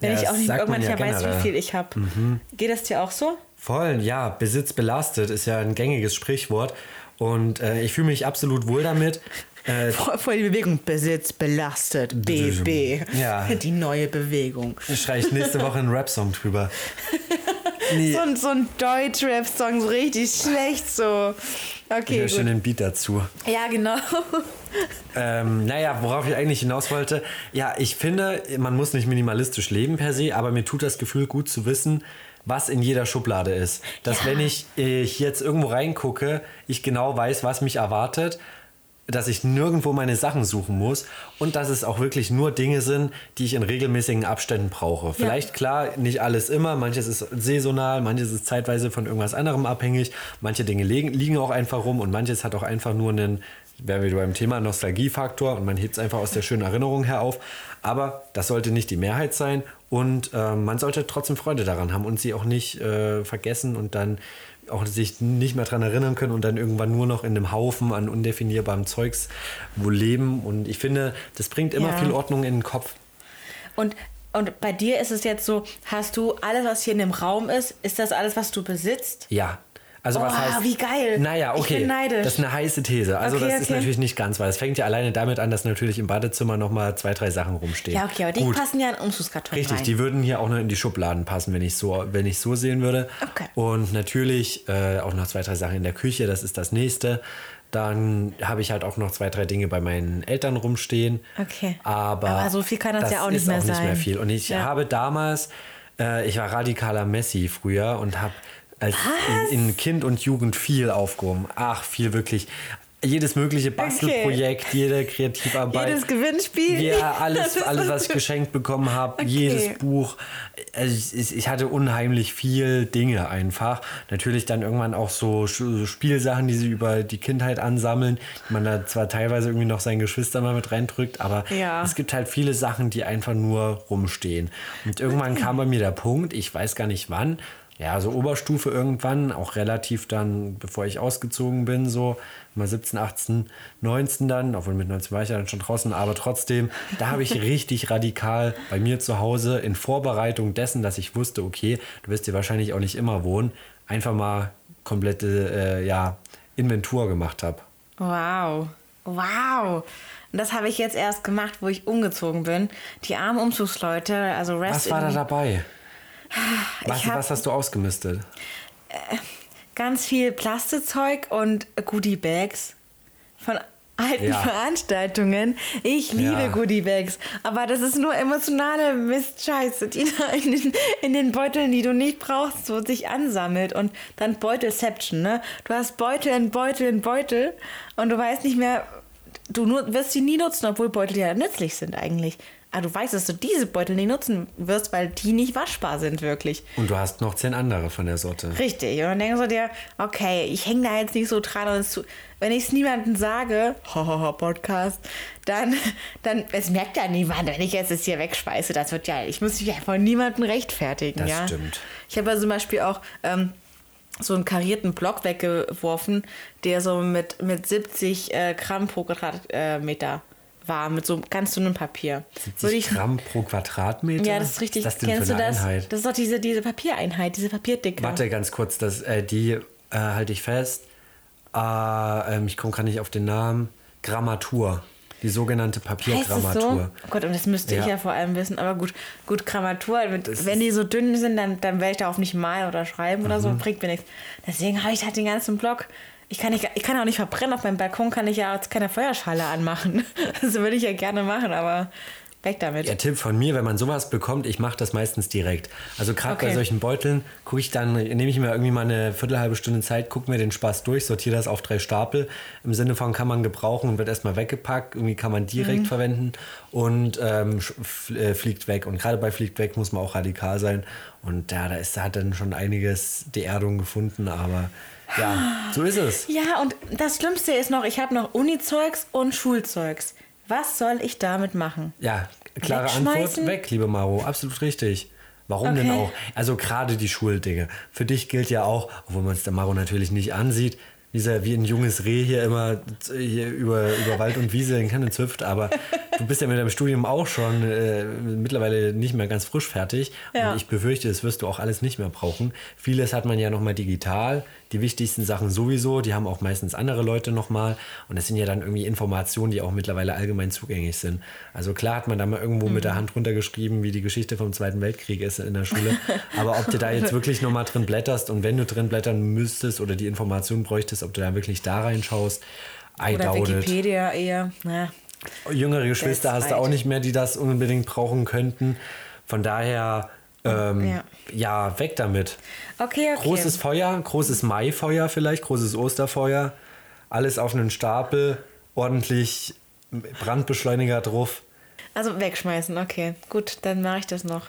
Wenn Ja, ich auch das nicht irgendwann nicht ja mehr weiß. Mhm. wie viel ich habe. Geht es dir auch so? Voll, ja. Besitz belastet ist ja ein gängiges Sprichwort. Und äh, ich fühle mich absolut wohl damit. Äh, Voll, voll die Bewegung. Besitz belastet. BB. Ja. Die neue Bewegung. schreie ich nächste Woche einen Rap-Song drüber. Nee, So, ein- so ein Deutsch-Rap-Song, so richtig schlecht so. Ich Okay, höre schon gut. den Beat dazu. Ja, genau. Ähm, naja, worauf ich eigentlich hinaus wollte, ja, ich finde, man muss nicht minimalistisch leben per se, aber mir tut das Gefühl gut zu wissen, was in jeder Schublade ist. Dass Ja. wenn ich, äh, ich jetzt irgendwo reingucke, ich genau weiß, was mich erwartet, dass ich nirgendwo meine Sachen suchen muss und dass es auch wirklich nur Dinge sind, die ich in regelmäßigen Abständen brauche. Vielleicht klar, nicht alles immer, manches ist saisonal, manches ist zeitweise von irgendwas anderem abhängig, manche Dinge liegen, liegen auch einfach rum und manches hat auch einfach nur einen, wären wir beim Thema Nostalgiefaktor und man hebt es einfach aus der schönen Erinnerung her auf. Aber das sollte nicht die Mehrheit sein und äh, man sollte trotzdem Freude daran haben und sie auch nicht äh, vergessen und dann auch sich nicht mehr daran erinnern können und dann irgendwann nur noch in einem Haufen an undefinierbarem Zeugs wo leben. Und ich finde, das bringt immer Ja. viel Ordnung in den Kopf. Und Und bei dir ist es jetzt so, hast du alles, was hier in dem Raum ist, ist das alles, was du besitzt? Ja. Also was Oh, heißt? wie geil. Naja, Ich okay. bin neidisch. Das ist eine heiße These. Also Okay, das ist okay. natürlich nicht ganz, weil es fängt ja alleine damit an, dass natürlich im Badezimmer nochmal zwei, drei Sachen rumstehen. Ja, okay, aber die Gut. passen ja in Umzugskarton Richtig, rein. die würden hier auch noch in die Schubladen passen, wenn ich so, wenn ich so sehen würde. Okay. Und natürlich äh, auch noch zwei, drei Sachen in der Küche, das ist das nächste. Dann habe ich halt auch noch zwei, drei Dinge bei meinen Eltern rumstehen. Okay. Aber, Aber so viel kann das ja auch nicht ist mehr auch nicht mehr sein. viel. Und ich Ja. habe damals, äh, ich war radikaler Messi früher und habe als in, in Kind und Jugend viel aufgehoben. Ach, viel wirklich. Jedes mögliche Bastelprojekt, jede Kreativarbeit. Jedes Gewinnspiel. Ja, alles, alles, so was ich geschenkt bekommen habe, Okay. jedes Buch. Also ich, ich- hatte unheimlich viel Dinge einfach. Natürlich dann irgendwann auch so Sch- Spielsachen, die sie über die Kindheit ansammeln, die man da zwar teilweise irgendwie noch seinen Geschwistern mal mit reindrückt, aber Ja. es gibt halt viele Sachen, die einfach nur rumstehen. Und irgendwann kam bei mir der Punkt, ich weiß gar nicht wann, ja, so Oberstufe irgendwann, auch relativ dann, bevor ich ausgezogen bin, so mal 17, 18, 19 dann, obwohl mit 19 war ich ja dann schon draußen, aber trotzdem, da habe ich richtig radikal bei mir zu Hause in Vorbereitung dessen, dass ich wusste, okay, du wirst hier wahrscheinlich auch nicht immer wohnen, einfach mal komplette, äh, ja, Inventur gemacht habe. Wow. Wow. Und das habe ich jetzt erst gemacht, wo ich umgezogen bin. Die armen Umzugsleute, also Rest Was war da dabei? Was, hab- was hast du ausgemistet? ganz viel Plastikzeug und Goodie-Bags von alten Ja. Veranstaltungen. Ich liebe Ja. Goodie-Bags, aber das ist nur emotionale Mistscheiße, die da in den, in den Beuteln, die du nicht brauchst, so sich ansammelt und dann Beutelception, ne? Du hast Beutel in Beutel in Beutel und du weißt nicht mehr, du wirst sie nie nutzen, obwohl Beutel ja nützlich sind eigentlich. Aber du weißt, dass du diese Beutel nie nutzen wirst, weil die nicht waschbar sind wirklich. Und du hast noch zehn andere von der Sorte. Richtig. Und dann denkst du dir, okay, ich hänge da jetzt nicht so dran. Und es, wenn ich es niemandem sage, hahaha, Podcast, dann, dann, es merkt ja niemand, wenn ich jetzt das hier wegschmeiße. Das wird ja, ich muss mich ja von niemandem rechtfertigen. Das ja? stimmt. Ich habe ja zum Beispiel auch ähm, so einen karierten Block weggeworfen, der so mit, mit 70 äh, Gramm pro Quadratmeter war, mit so ganz dünnem Papier. Würde 70 ich Gramm pro Quadratmeter? ja, das ist richtig. Was ist das Kennst du das? Einheit? Das ist doch diese, diese Papiereinheit, diese Papierdicke. Warte ganz kurz, das, äh, die äh, halte ich fest. Äh, ich komme gerade nicht auf den Namen. Grammatur. Die sogenannte es so? Papiergrammatur. Oh Gott, und das müsste ich Ja. ja vor allem wissen. Aber gut, gut Grammatur, wenn, Das wenn die so dünn sind, dann, dann werde ich darauf nicht malen oder schreiben oder Mhm. so, bringt mir nichts. Deswegen habe ich halt den ganzen Block. Ich kann, nicht, ich kann auch nicht verbrennen. Auf meinem Balkon kann ich ja jetzt keine Feuerschale anmachen. Das würde ich ja gerne machen, aber weg damit. Der Tipp von mir, wenn man sowas bekommt, ich mache das meistens direkt. Also gerade bei Okay. solchen Beuteln gucke ich dann, nehme ich mir irgendwie mal eine Viertelhalbe Stunde Zeit, gucke mir den Spaß durch, sortiere das auf drei Stapel. Im Sinne von kann man gebrauchen und wird erstmal weggepackt. Irgendwie kann man direkt Mhm. verwenden und ähm, äh, fliegt weg. Und gerade bei fliegt weg muss man auch radikal sein. Und ja, da ist, da hat dann schon einiges die Erdung gefunden, aber ja, so ist es. Ja, und das Schlimmste ist noch, ich habe noch Uni-Zeugs und Schulzeugs. Was soll ich damit machen? Ja, klare Antwort weg, liebe Maro. Absolut richtig. Warum denn Okay. auch? Also gerade die Schuldinge. Für dich gilt ja auch, obwohl man es der Maro natürlich nicht ansieht, dieser wie ein junges Reh hier immer hier über, über Wald und Wiese in Kanne züpft, aber du bist ja mit deinem Studium auch schon äh, mittlerweile nicht mehr ganz frisch fertig. Ja. Und ich befürchte, das wirst du auch alles nicht mehr brauchen. Vieles hat man ja nochmal digital. Die wichtigsten Sachen sowieso, die haben auch meistens andere Leute nochmal. Und das sind ja dann irgendwie Informationen, die auch mittlerweile allgemein zugänglich sind. Also klar hat man da mal irgendwo mit der Hand runtergeschrieben, wie die Geschichte vom Zweiten Weltkrieg ist in der Schule. Aber ob du da jetzt wirklich nochmal drin blätterst und wenn du drin blättern müsstest oder die Informationen bräuchtest, ob du da wirklich da reinschaust, I Oder doubt it. Wikipedia eher. Na, Jüngere Geschwister hast du auch nicht mehr, die das unbedingt brauchen könnten. Von daher, ähm, Ja. ja. weg damit. Okay, okay. Großes Feuer, großes Maifeuer vielleicht, großes Osterfeuer. Alles auf einen Stapel, ordentlich Brandbeschleuniger drauf. Also wegschmeißen, okay. Gut, dann mache ich das noch.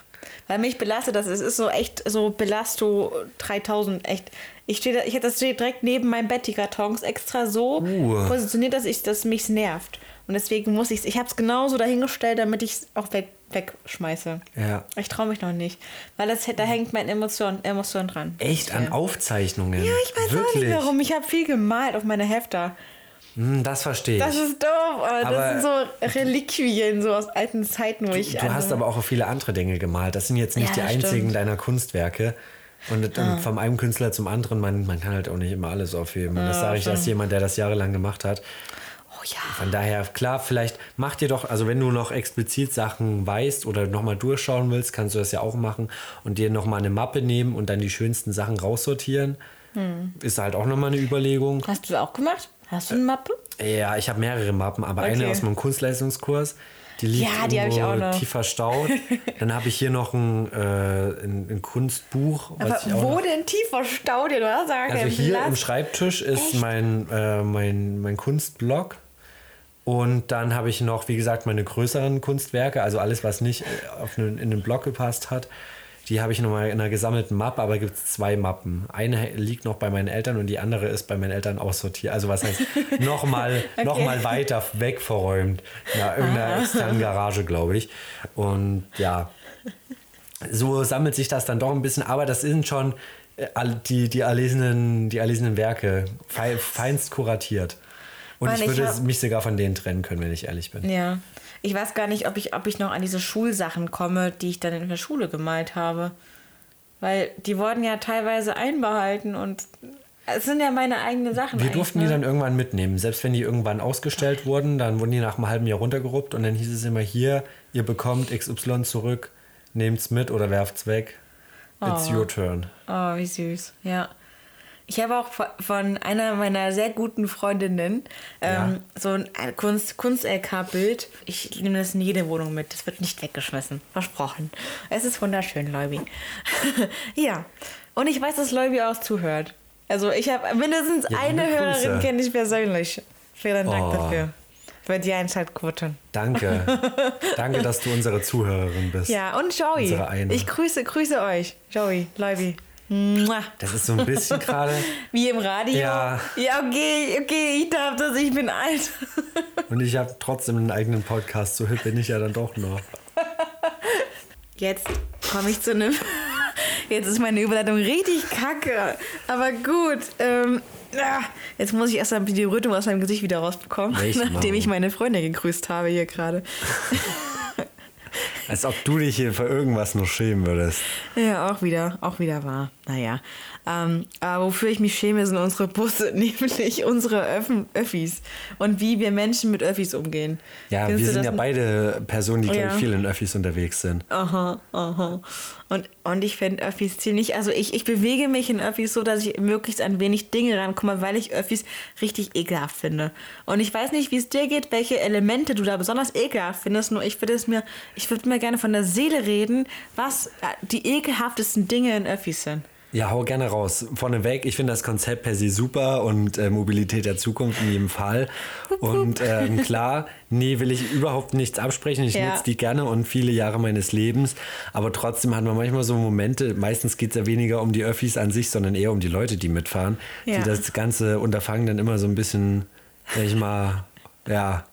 Weil mich belastet das. Es ist so echt so Belasto 3000, echt. Ich stehe, da- ich hätte das direkt neben meinem Bett, die Kartons, extra so Uh. positioniert, dass ich das mich nervt. Und deswegen muss ich Ich habe es genauso dahingestellt, damit ich es auch weg, wegschmeiße. Ja. Ich traue mich noch nicht. Weil das, da hängt meine Emotion, Emotion dran. Echt an Aufzeichnungen. Ja, ich weiß auch nicht warum. Ich habe viel gemalt auf meine Hefter. Hm, das verstehe ich. Das ist doof, aber, Aber- das sind so Reliquien so aus alten Zeiten, wo ich. Du hast aber auch viele andere Dinge gemalt. Das sind jetzt nicht Ja, die einzigen stimmt. deiner Kunstwerke. Und dann vom einen Künstler zum anderen, man, man kann halt auch nicht immer alles aufheben. Und das sage ich als jemand, der das jahrelang gemacht hat. Oh ja. Von daher, klar, vielleicht mach dir doch, also wenn du noch explizit Sachen weißt oder nochmal durchschauen willst, kannst du das ja auch machen und dir nochmal eine Mappe nehmen und dann die schönsten Sachen raussortieren. Hm. Ist halt auch nochmal eine Überlegung. Hast du auch gemacht? Hast du eine Mappe? Ja, ich habe mehrere Mappen, aber eine Okay. aus meinem Kunstleistungskurs. Die liegt Ja, die hab ich irgendwo auch noch. tief verstaut. Dann habe ich hier noch ein, äh, ein, ein Kunstbuch. wo denn tiefer Stau dir? Du hast also hier im Platz. Schreibtisch ist mein, äh, mein, mein Kunstblock. Und dann habe ich noch, wie gesagt, meine größeren Kunstwerke, also alles, was nicht äh, einen, in den Block gepasst hat. Die habe ich nochmal in einer gesammelten Mappe, aber gibt es zwei Mappen. Eine liegt noch bei meinen Eltern und die andere ist bei meinen Eltern aussortiert. Also was heißt, nochmal noch mal weiter weg verräumt. Ja, irgendeiner externen Garage, glaube ich. Und ja, so sammelt sich das dann doch ein bisschen, aber das sind schon äh, die, die, erlesenen, die erlesenen Werke, fei- feinst kuratiert. Und ich ich würde hab- mich sogar von denen trennen können, wenn ich ehrlich bin. Ja. Ich weiß gar nicht, ob ich, ob ich noch an diese Schulsachen komme, die ich dann in der Schule gemalt habe. Weil die wurden ja teilweise einbehalten und es sind ja meine eigenen Sachen. Wir durften die ne? dann irgendwann mitnehmen. Selbst wenn die irgendwann ausgestellt wurden, dann wurden die nach einem halben Jahr runtergeruppt und dann hieß es immer hier, ihr bekommt XY zurück, nehmt's mit oder werft's weg. It's Oh. your turn. Oh, wie süß. Ja. Ich habe auch von- einer meiner sehr guten Freundinnen ähm, so ein Kunst, Kunst-LK-Bild. Ich nehme das in jede Wohnung mit. Das wird nicht weggeschmissen. Versprochen. Es ist wunderschön, Leubi. ja. Und ich weiß, dass Leubi auch zuhört. Also ich habe mindestens Ja, eine. Hörerin kenne ich persönlich. Vielen Dank Oh. dafür. Für die Einschaltquote. Danke. Danke, dass du unsere Zuhörerin bist. Ja, und Joey. Unsere eine. Ich grüße, grüße euch. Joey, Leubi. Das ist so ein bisschen gerade. Wie im Radio? Ja. Ja, okay, okay, ich darf das, ich bin alt. Und ich habe trotzdem einen eigenen Podcast. So hip bin ich ja dann doch noch. Jetzt komme ich zu einem. Jetzt ist meine Überleitung richtig kacke. Aber gut. Ähm, jetzt muss ich erst mal die Rötung aus meinem Gesicht wieder rausbekommen, Welche nachdem ich meine Freunde gegrüßt habe hier gerade. Als ob du dich hier für irgendwas noch schämen würdest. Ja, auch wieder, auch wieder wahr. Naja. Ähm, aber wofür ich mich schäme, sind unsere Busse, nämlich unsere Öffen, Öffis. Und wie wir Menschen mit Öffis umgehen. Ja, Findest wir sind ja beide Personen, die, Ja. ich, viel in Öffis unterwegs sind. Aha, aha. Und, und ich finde Öffis ziemlich, also ich, ich bewege mich in Öffis so, dass ich möglichst an wenig Dinge rankomme, weil ich Öffis richtig ekelhaft finde. Und ich weiß nicht, wie es dir geht, welche Elemente du da besonders ekelhaft findest, nur ich würde es mir, ich würde mir gerne von der Seele reden, was äh, die ekelhaftesten Dinge in Öffis sind. Ja, hau gerne raus. Vorneweg, ich finde das Konzept per se super und äh, Mobilität der Zukunft in jedem Fall. Und ähm, klar, nee, will ich überhaupt nichts absprechen. Ich Ja. nutze die gerne und viele Jahre meines Lebens. Aber trotzdem hat man manchmal so Momente, meistens geht es ja weniger um die Öffis an sich, sondern eher um die Leute, die mitfahren, Ja. die das ganze Unterfangen dann immer so ein bisschen, sag ich mal, ja,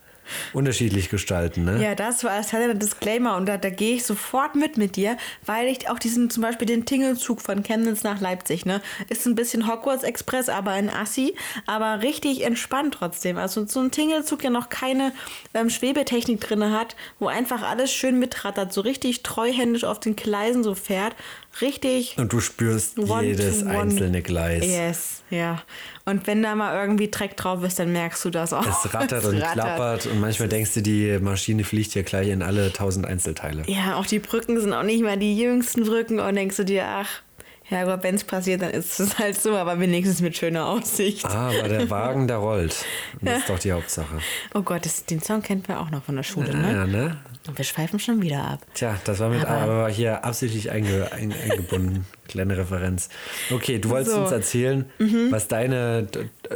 unterschiedlich gestalten. Ne? Ja, das war als kleiner Disclaimer und da, da gehe ich sofort mit mit dir, weil ich auch diesen, zum Beispiel den Tingelzug von Chemnitz nach Leipzig, ne, ist ein bisschen Hogwarts Express, aber ein Assi, aber richtig entspannt trotzdem. Also so ein Tingelzug, der noch keine ähm, Schwebetechnik drin hat, wo einfach alles schön mitrattert, so richtig treuhändisch auf den Gleisen so fährt, richtig Und du spürst jedes one. einzelne Gleis. Yes, ja. Und wenn da mal irgendwie Dreck drauf ist, dann merkst du das auch. Es rattert Es und klappert und manchmal denkst du, die Maschine fliegt hier gleich in alle tausend Einzelteile. Ja, auch die Brücken sind auch nicht mehr die jüngsten Brücken und denkst du dir, ach, ja Gott, wenn es passiert, dann ist es halt so, aber wenigstens mit schöner Aussicht. Ah, aber der Wagen, der rollt. Und das ist doch die Hauptsache. Oh Gott, das, den Song kennt man auch noch von der Schule, ne? Ja, ne? Und wir schweifen schon wieder ab. Tja, das war mit Aber- aber, hier absichtlich einge, ein, eingebunden. Kleine Referenz. Okay, du wolltest So. Mhm. uns erzählen, was deine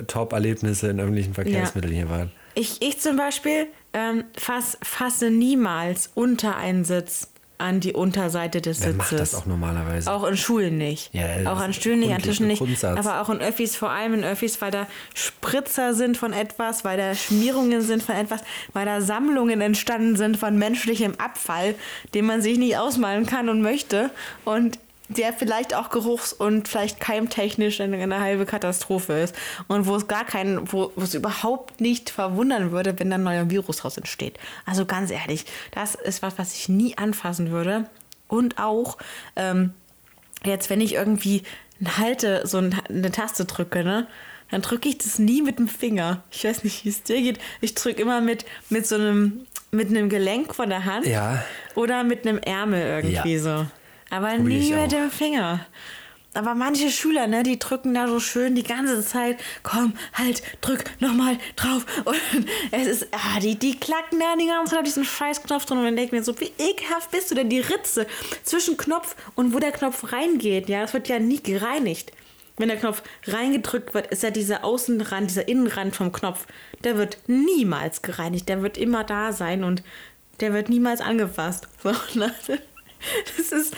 Top-Erlebnisse in öffentlichen Verkehrsmitteln hier waren. Ich, ich zum Beispiel ähm, fass, fasse niemals unter einen Sitz an die Unterseite des Wer Sitzes. macht das auch normalerweise? Auch in Schulen nicht. Ja, auch an Stühlen nicht, an Tischen nicht. Grundsatz. Aber auch in Öffis, vor allem in Öffis, weil da Spritzer sind von etwas, weil da Schmierungen sind von etwas, weil da Sammlungen entstanden sind von menschlichem Abfall, den man sich nicht ausmalen kann und möchte. Und der vielleicht auch geruchs- und vielleicht keimtechnisch eine, eine halbe Katastrophe ist. Und wo es gar keinen, wo, wo es überhaupt nicht verwundern würde, wenn da ein neuer Virus raus entsteht. Also ganz ehrlich, das ist was, was ich nie anfassen würde. Und auch, ähm, jetzt, wenn ich irgendwie halte, so eine Taste drücke, ne? Dann drücke ich das nie mit dem Finger. Ich weiß nicht, wie es dir geht. Ich drücke immer mit, mit so einem, mit einem Gelenk von der Hand Ja. oder mit einem Ärmel irgendwie Ja. so. Aber Probier nie mit dem Finger. Aber manche Schüler, ne, die drücken da so schön die ganze Zeit, komm, halt, drück nochmal drauf. Und es ist, ah, die, die klacken da die ganze Zeit auf diesen Scheißknopf drin und dann denke ich mir so, wie ekelhaft bist du denn? Die Ritze zwischen Knopf und wo der Knopf reingeht, ja, das wird ja nie gereinigt. Wenn der Knopf reingedrückt wird, ist ja dieser Außenrand, dieser Innenrand vom Knopf, der wird niemals gereinigt. Der wird immer da sein und der wird niemals angefasst. So, ne? Das ist.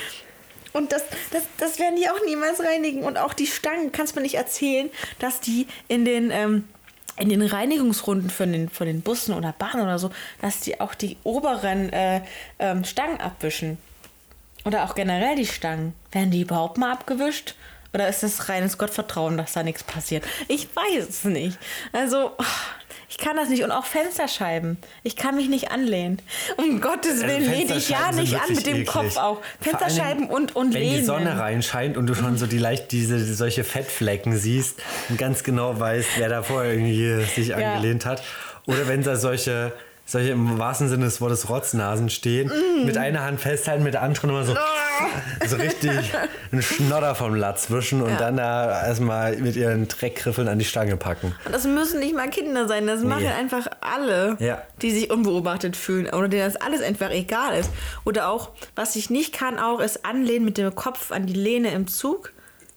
Und das, das, das werden die auch niemals reinigen. Und auch die Stangen, kannst du mir nicht erzählen, dass die in den, ähm, in den Reinigungsrunden von den, von den Bussen oder Bahnen oder so, dass die auch die oberen äh, ähm, Stangen abwischen. Oder auch generell die Stangen. Werden die überhaupt mal abgewischt? Oder ist das reines Gottvertrauen, dass da nichts passiert? Ich weiß es nicht. Also, ich kann das nicht. Und auch Fensterscheiben. Ich kann mich nicht anlehnen. Um Gottes Willen lehne ich ja nicht an mit dem eklig. Kopf auch. Fensterscheiben Dingen, und, und Wenn Lehnen. die Sonne reinscheint und du schon so die leicht diese solche Fettflecken siehst und ganz genau weißt, wer da vorher irgendwie sich Ja. angelehnt hat. Oder wenn da solche, solche im wahrsten Sinne des Wortes Rotznasen stehen, Mm. mit einer Hand festhalten, mit der anderen immer so, Ah. so richtig einen Schnodder vom Latz wischen und Ja. dann da erstmal mit ihren Dreckgriffeln an die Stange packen. Das müssen nicht mal Kinder sein, das machen einfach alle, Ja. die sich unbeobachtet fühlen oder denen das alles einfach egal ist. Oder auch, was ich nicht kann, auch ist anlehnen mit dem Kopf an die Lehne im Zug.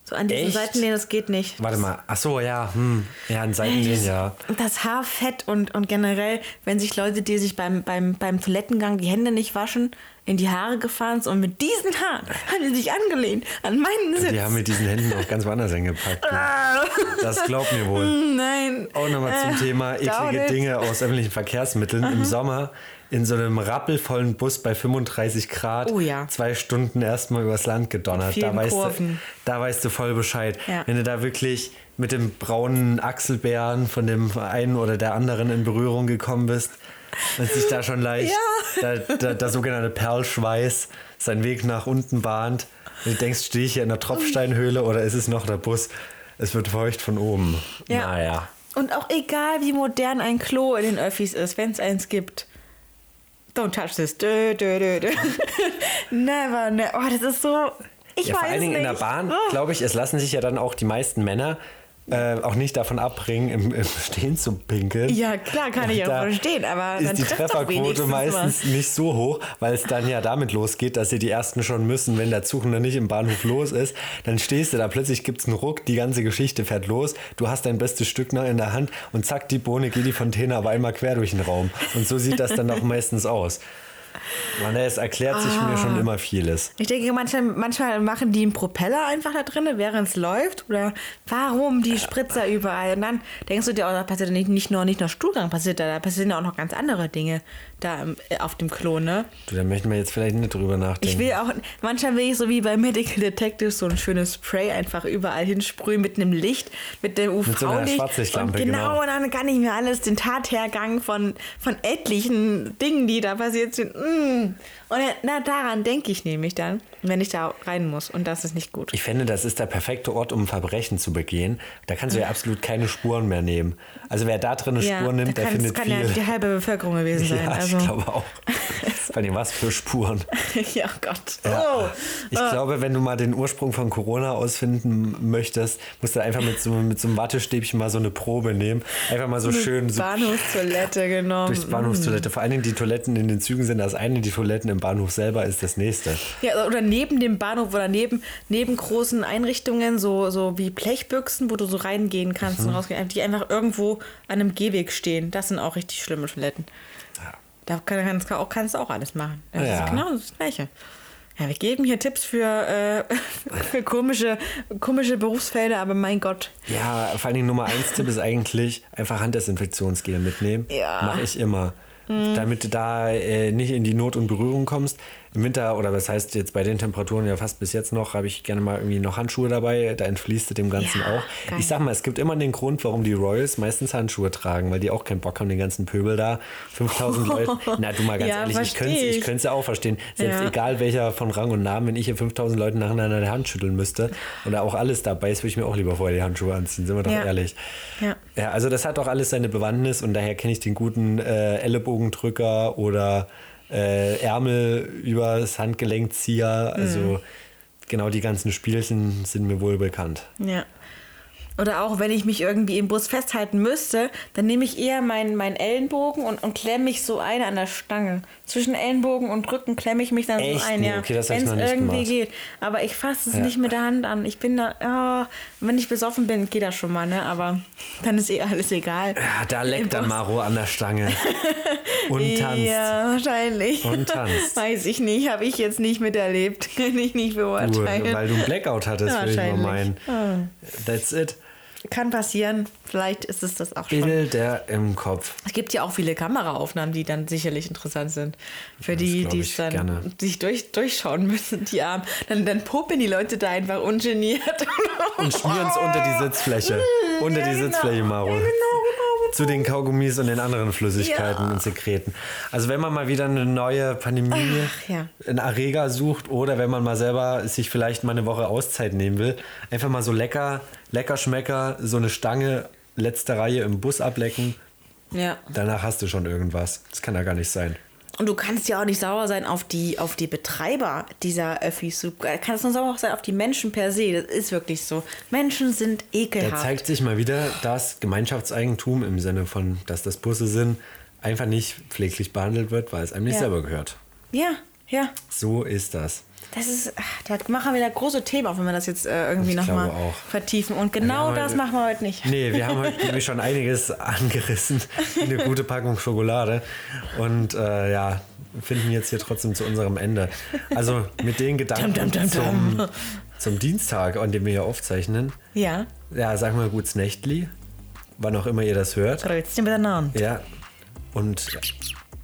So an diesen Echt? Seitenlehnen, das geht nicht. Warte mal, ach so, ja, hm, ja, ein Seitenlehnen, ja. Das Haarfett und, und generell, wenn sich Leute, die sich beim, beim, beim Toilettengang die Hände nicht waschen, in die Haare gefahren sind und mit diesen Haaren haben die sich angelehnt an meinen Sitz. Die haben mit diesen Händen auch ganz woanders hingepackt. Ne? Ah. Das glaubt mir wohl. Nein. Auch nochmal zum Äh, Thema eklige. Dinge aus öffentlichen Verkehrsmitteln. Im Sommer in so einem rappelvollen Bus bei 35 Grad Oh ja. zwei Stunden erstmal übers Land gedonnert. Da weißt, du, da weißt du voll Bescheid. Ja. Wenn du da wirklich mit dem braunen Achselbären von dem einen oder der anderen in Berührung gekommen bist, wenn sich da schon leicht der, der, der sogenannte Perlschweiß seinen Weg nach unten bahnt. Und du denkst, stehe ich hier in der Tropfsteinhöhle oder ist es noch der Bus? Es wird feucht von oben. Ja. Naja. Und auch egal, wie modern ein Klo in den Öffis ist, wenn es eins gibt. Don't touch this. Dö, dö, dö, dö. Never, ne. Oh, das ist so. Ich Ja, weiß vor allen Dingen nicht. in der Bahn, Oh. glaube ich, es lassen sich ja dann auch die meisten Männer äh, auch nicht davon abbringen, im, im Stehen zu pinkeln. Ja, klar, kann ich auch Da verstehen, aber ist die Trefferquote meistens nicht so hoch, weil es dann ja damit losgeht, dass sie die ersten schon müssen, wenn der Zug noch nicht im Bahnhof los ist. Dann stehst du da, plötzlich gibt es einen Ruck, die ganze Geschichte fährt los, du hast dein bestes Stück noch in der Hand und zack, die Bohne geht die Fontäne aber einmal quer durch den Raum. Und so sieht das dann auch meistens aus. Man, es erklärt sich mir Ah. schon immer vieles. Ich denke, manchmal, manchmal machen die einen Propeller einfach da drin, während es läuft. Oder warum die Spritzer überall? Und dann denkst du dir auch, da passiert nicht, nicht nur nicht nur Stuhlgang, passiert da, da passieren auch noch ganz andere Dinge da äh, auf dem Klo, ne? Du, da möchten wir jetzt vielleicht nicht drüber nachdenken. Ich will auch, manchmal will ich so wie bei Medical Detective so ein schönes Spray einfach überall hinsprühen mit einem Licht, mit dem UV-Licht. so einer und genau, genau. und dann kann ich mir alles, den Tathergang von, von etlichen Dingen, die da passiert sind. Mm. Und na, daran denke ich nämlich dann, wenn ich da rein muss. Und das ist nicht gut. Ich finde, das ist der perfekte Ort, um ein Verbrechen zu begehen. Da kannst du ja absolut keine Spuren mehr nehmen. Also wer da drin eine Spur nimmt, der findet das kann viel. ja die halbe Bevölkerung gewesen sein. ja, also. ich glaube auch. Vor allem, was für Spuren. ja, oh Gott. Ja. Oh. Ich glaube, wenn du mal den Ursprung von Corona ausfinden möchtest, musst du einfach mit so, mit so einem Wattestäbchen mal so eine Probe nehmen. Einfach mal so schön so Bahnhofstoilette genommen. durchs Bahnhofstoilette. Vor allen Dingen die Toiletten in den Zügen sind das eine, die Toiletten im Bahnhof selber ist das nächste. Ja, oder neben dem Bahnhof oder neben, neben großen Einrichtungen, so, so wie Blechbüchsen, wo du so reingehen kannst Mhm. und rausgehen, die einfach irgendwo an einem Gehweg stehen. Das sind auch richtig schlimme Toiletten. Da kann, kannst, du auch, kannst du auch alles machen. Das Ja. ist genau das Gleiche. Ja, wir geben hier Tipps für, äh, für komische, komische Berufsfelder, aber mein Gott. Ja, vor allen Dingen Nummer eins Tipp ist eigentlich einfach Handdesinfektionsgel mitnehmen. Ja. Mache ich immer. damit du da äh, nicht in die Not und Berührung kommst. Im Winter, oder was heißt jetzt bei den Temperaturen ja fast bis jetzt noch, habe ich gerne mal irgendwie noch Handschuhe dabei. Da entfließt es dem Ganzen Ja, auch. geil. Ich sag mal, es gibt immer den Grund, warum die Royals meistens Handschuhe tragen, weil die auch keinen Bock haben, den ganzen Pöbel da. 5000 Leute. Na, du mal ganz Ja, ehrlich, ich könnte es ich. ich ja auch verstehen. Selbst Ja. egal welcher von Rang und Namen, wenn ich hier 5000 Leuten nacheinander die Hand schütteln müsste oder auch alles dabei ist, würde ich mir auch lieber vorher die Handschuhe anziehen, sind wir doch ehrlich. Ja. Ja, also das hat doch alles seine Bewandtnis und daher kenne ich den guten äh, Ellenbogendrücker oder äh, Ärmel übers Handgelenkzieher. Also Mhm. genau die ganzen Spielchen sind mir wohl bekannt. Ja. Oder auch, wenn ich mich irgendwie im Bus festhalten müsste, dann nehme ich eher meinen, meinen Ellenbogen und, und klemme mich so ein an der Stange. Zwischen Ellenbogen und Rücken klemme ich mich dann Echt? so ein, Nee, ja. okay, das hab wenn es irgendwie gemacht. geht. Aber ich fasse es Ja. nicht mit der Hand an. Ich bin da, ja, wenn ich besoffen bin, geht das schon mal, ne? Aber dann ist eh alles egal. Ja, da leckt dann. Maro an der Stange und tanzt. Ja, wahrscheinlich. Und tanzt. Weiß ich nicht, habe ich jetzt nicht miterlebt. Kann ich nicht beurteilen. weil du einen Blackout hattest, Ja, würde ich mal meinen. wahrscheinlich. That's it. Kann passieren. Vielleicht ist es das auch schon. Bilder im Kopf. Es gibt ja auch viele Kameraaufnahmen, die dann sicherlich interessant sind. Für Das die, die es dann gerne. sich durch, durchschauen müssen, die Armen. Dann, dann puppen die Leute da einfach ungeniert. Und schmieren es unter die Sitzfläche. unter die ja, genau. Sitzfläche, Maro. Ja, genau, genau. Zu den Kaugummis und den anderen Flüssigkeiten Ja. und Sekreten. Also wenn man mal wieder eine neue Pandemie, Ach, ja. einen Erreger sucht oder wenn man mal selber sich vielleicht mal eine Woche Auszeit nehmen will, einfach mal so lecker, lecker Schmecker, so eine Stange, letzte Reihe im Bus ablecken. Ja. Danach hast du schon irgendwas. Das kann ja gar nicht sein. Und du kannst ja auch nicht sauer sein auf die, auf die Betreiber dieser Öffis. Du kannst nur sauer sein auf die Menschen per se. Das ist wirklich so. Menschen sind Da ekelhaft. zeigt sich mal wieder, dass Gemeinschaftseigentum im Sinne von, dass das Busse sind, einfach nicht pfleglich behandelt wird, weil es einem nicht Ja. selber gehört. ja, ja. So ist das. Das ist, da machen wir da große Themen auf, wenn wir das jetzt äh, irgendwie nochmal auch. vertiefen. Und genau das aber- machen wir heute nicht. Nee, wir haben heute nämlich schon einiges angerissen. Eine gute Packung Schokolade. Und äh, ja, finden jetzt hier trotzdem zu unserem Ende. Also mit den Gedanken Dum, dum, dum, zum, zum Dienstag, an dem wir hier aufzeichnen. Ja. Ja, sagen wir gut's Nächtli, wann auch immer ihr das hört. Grüezi miteinander. Ja. Und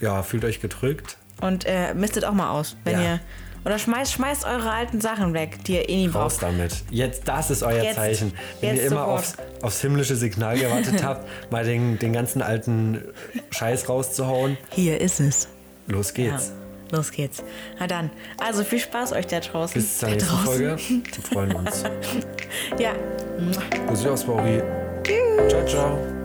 ja, fühlt euch gedrückt. Und äh, mistet auch mal aus, wenn Ja. ihr. Oder schmeißt, schmeißt eure alten Sachen weg, die ihr eh nie Raus braucht. damit. Jetzt, das ist euer Jetzt. Zeichen. Wenn ihr immer aufs, aufs himmlische Signal gewartet habt, mal den, den ganzen alten Scheiß rauszuhauen, Hier ist es. los Ja. geht's. Los geht's. Na dann. Also viel Spaß euch da draußen. Bis zur nächsten. Folge. Wir freuen uns. Ja. Bussi aus Pauri. Ciao, ciao.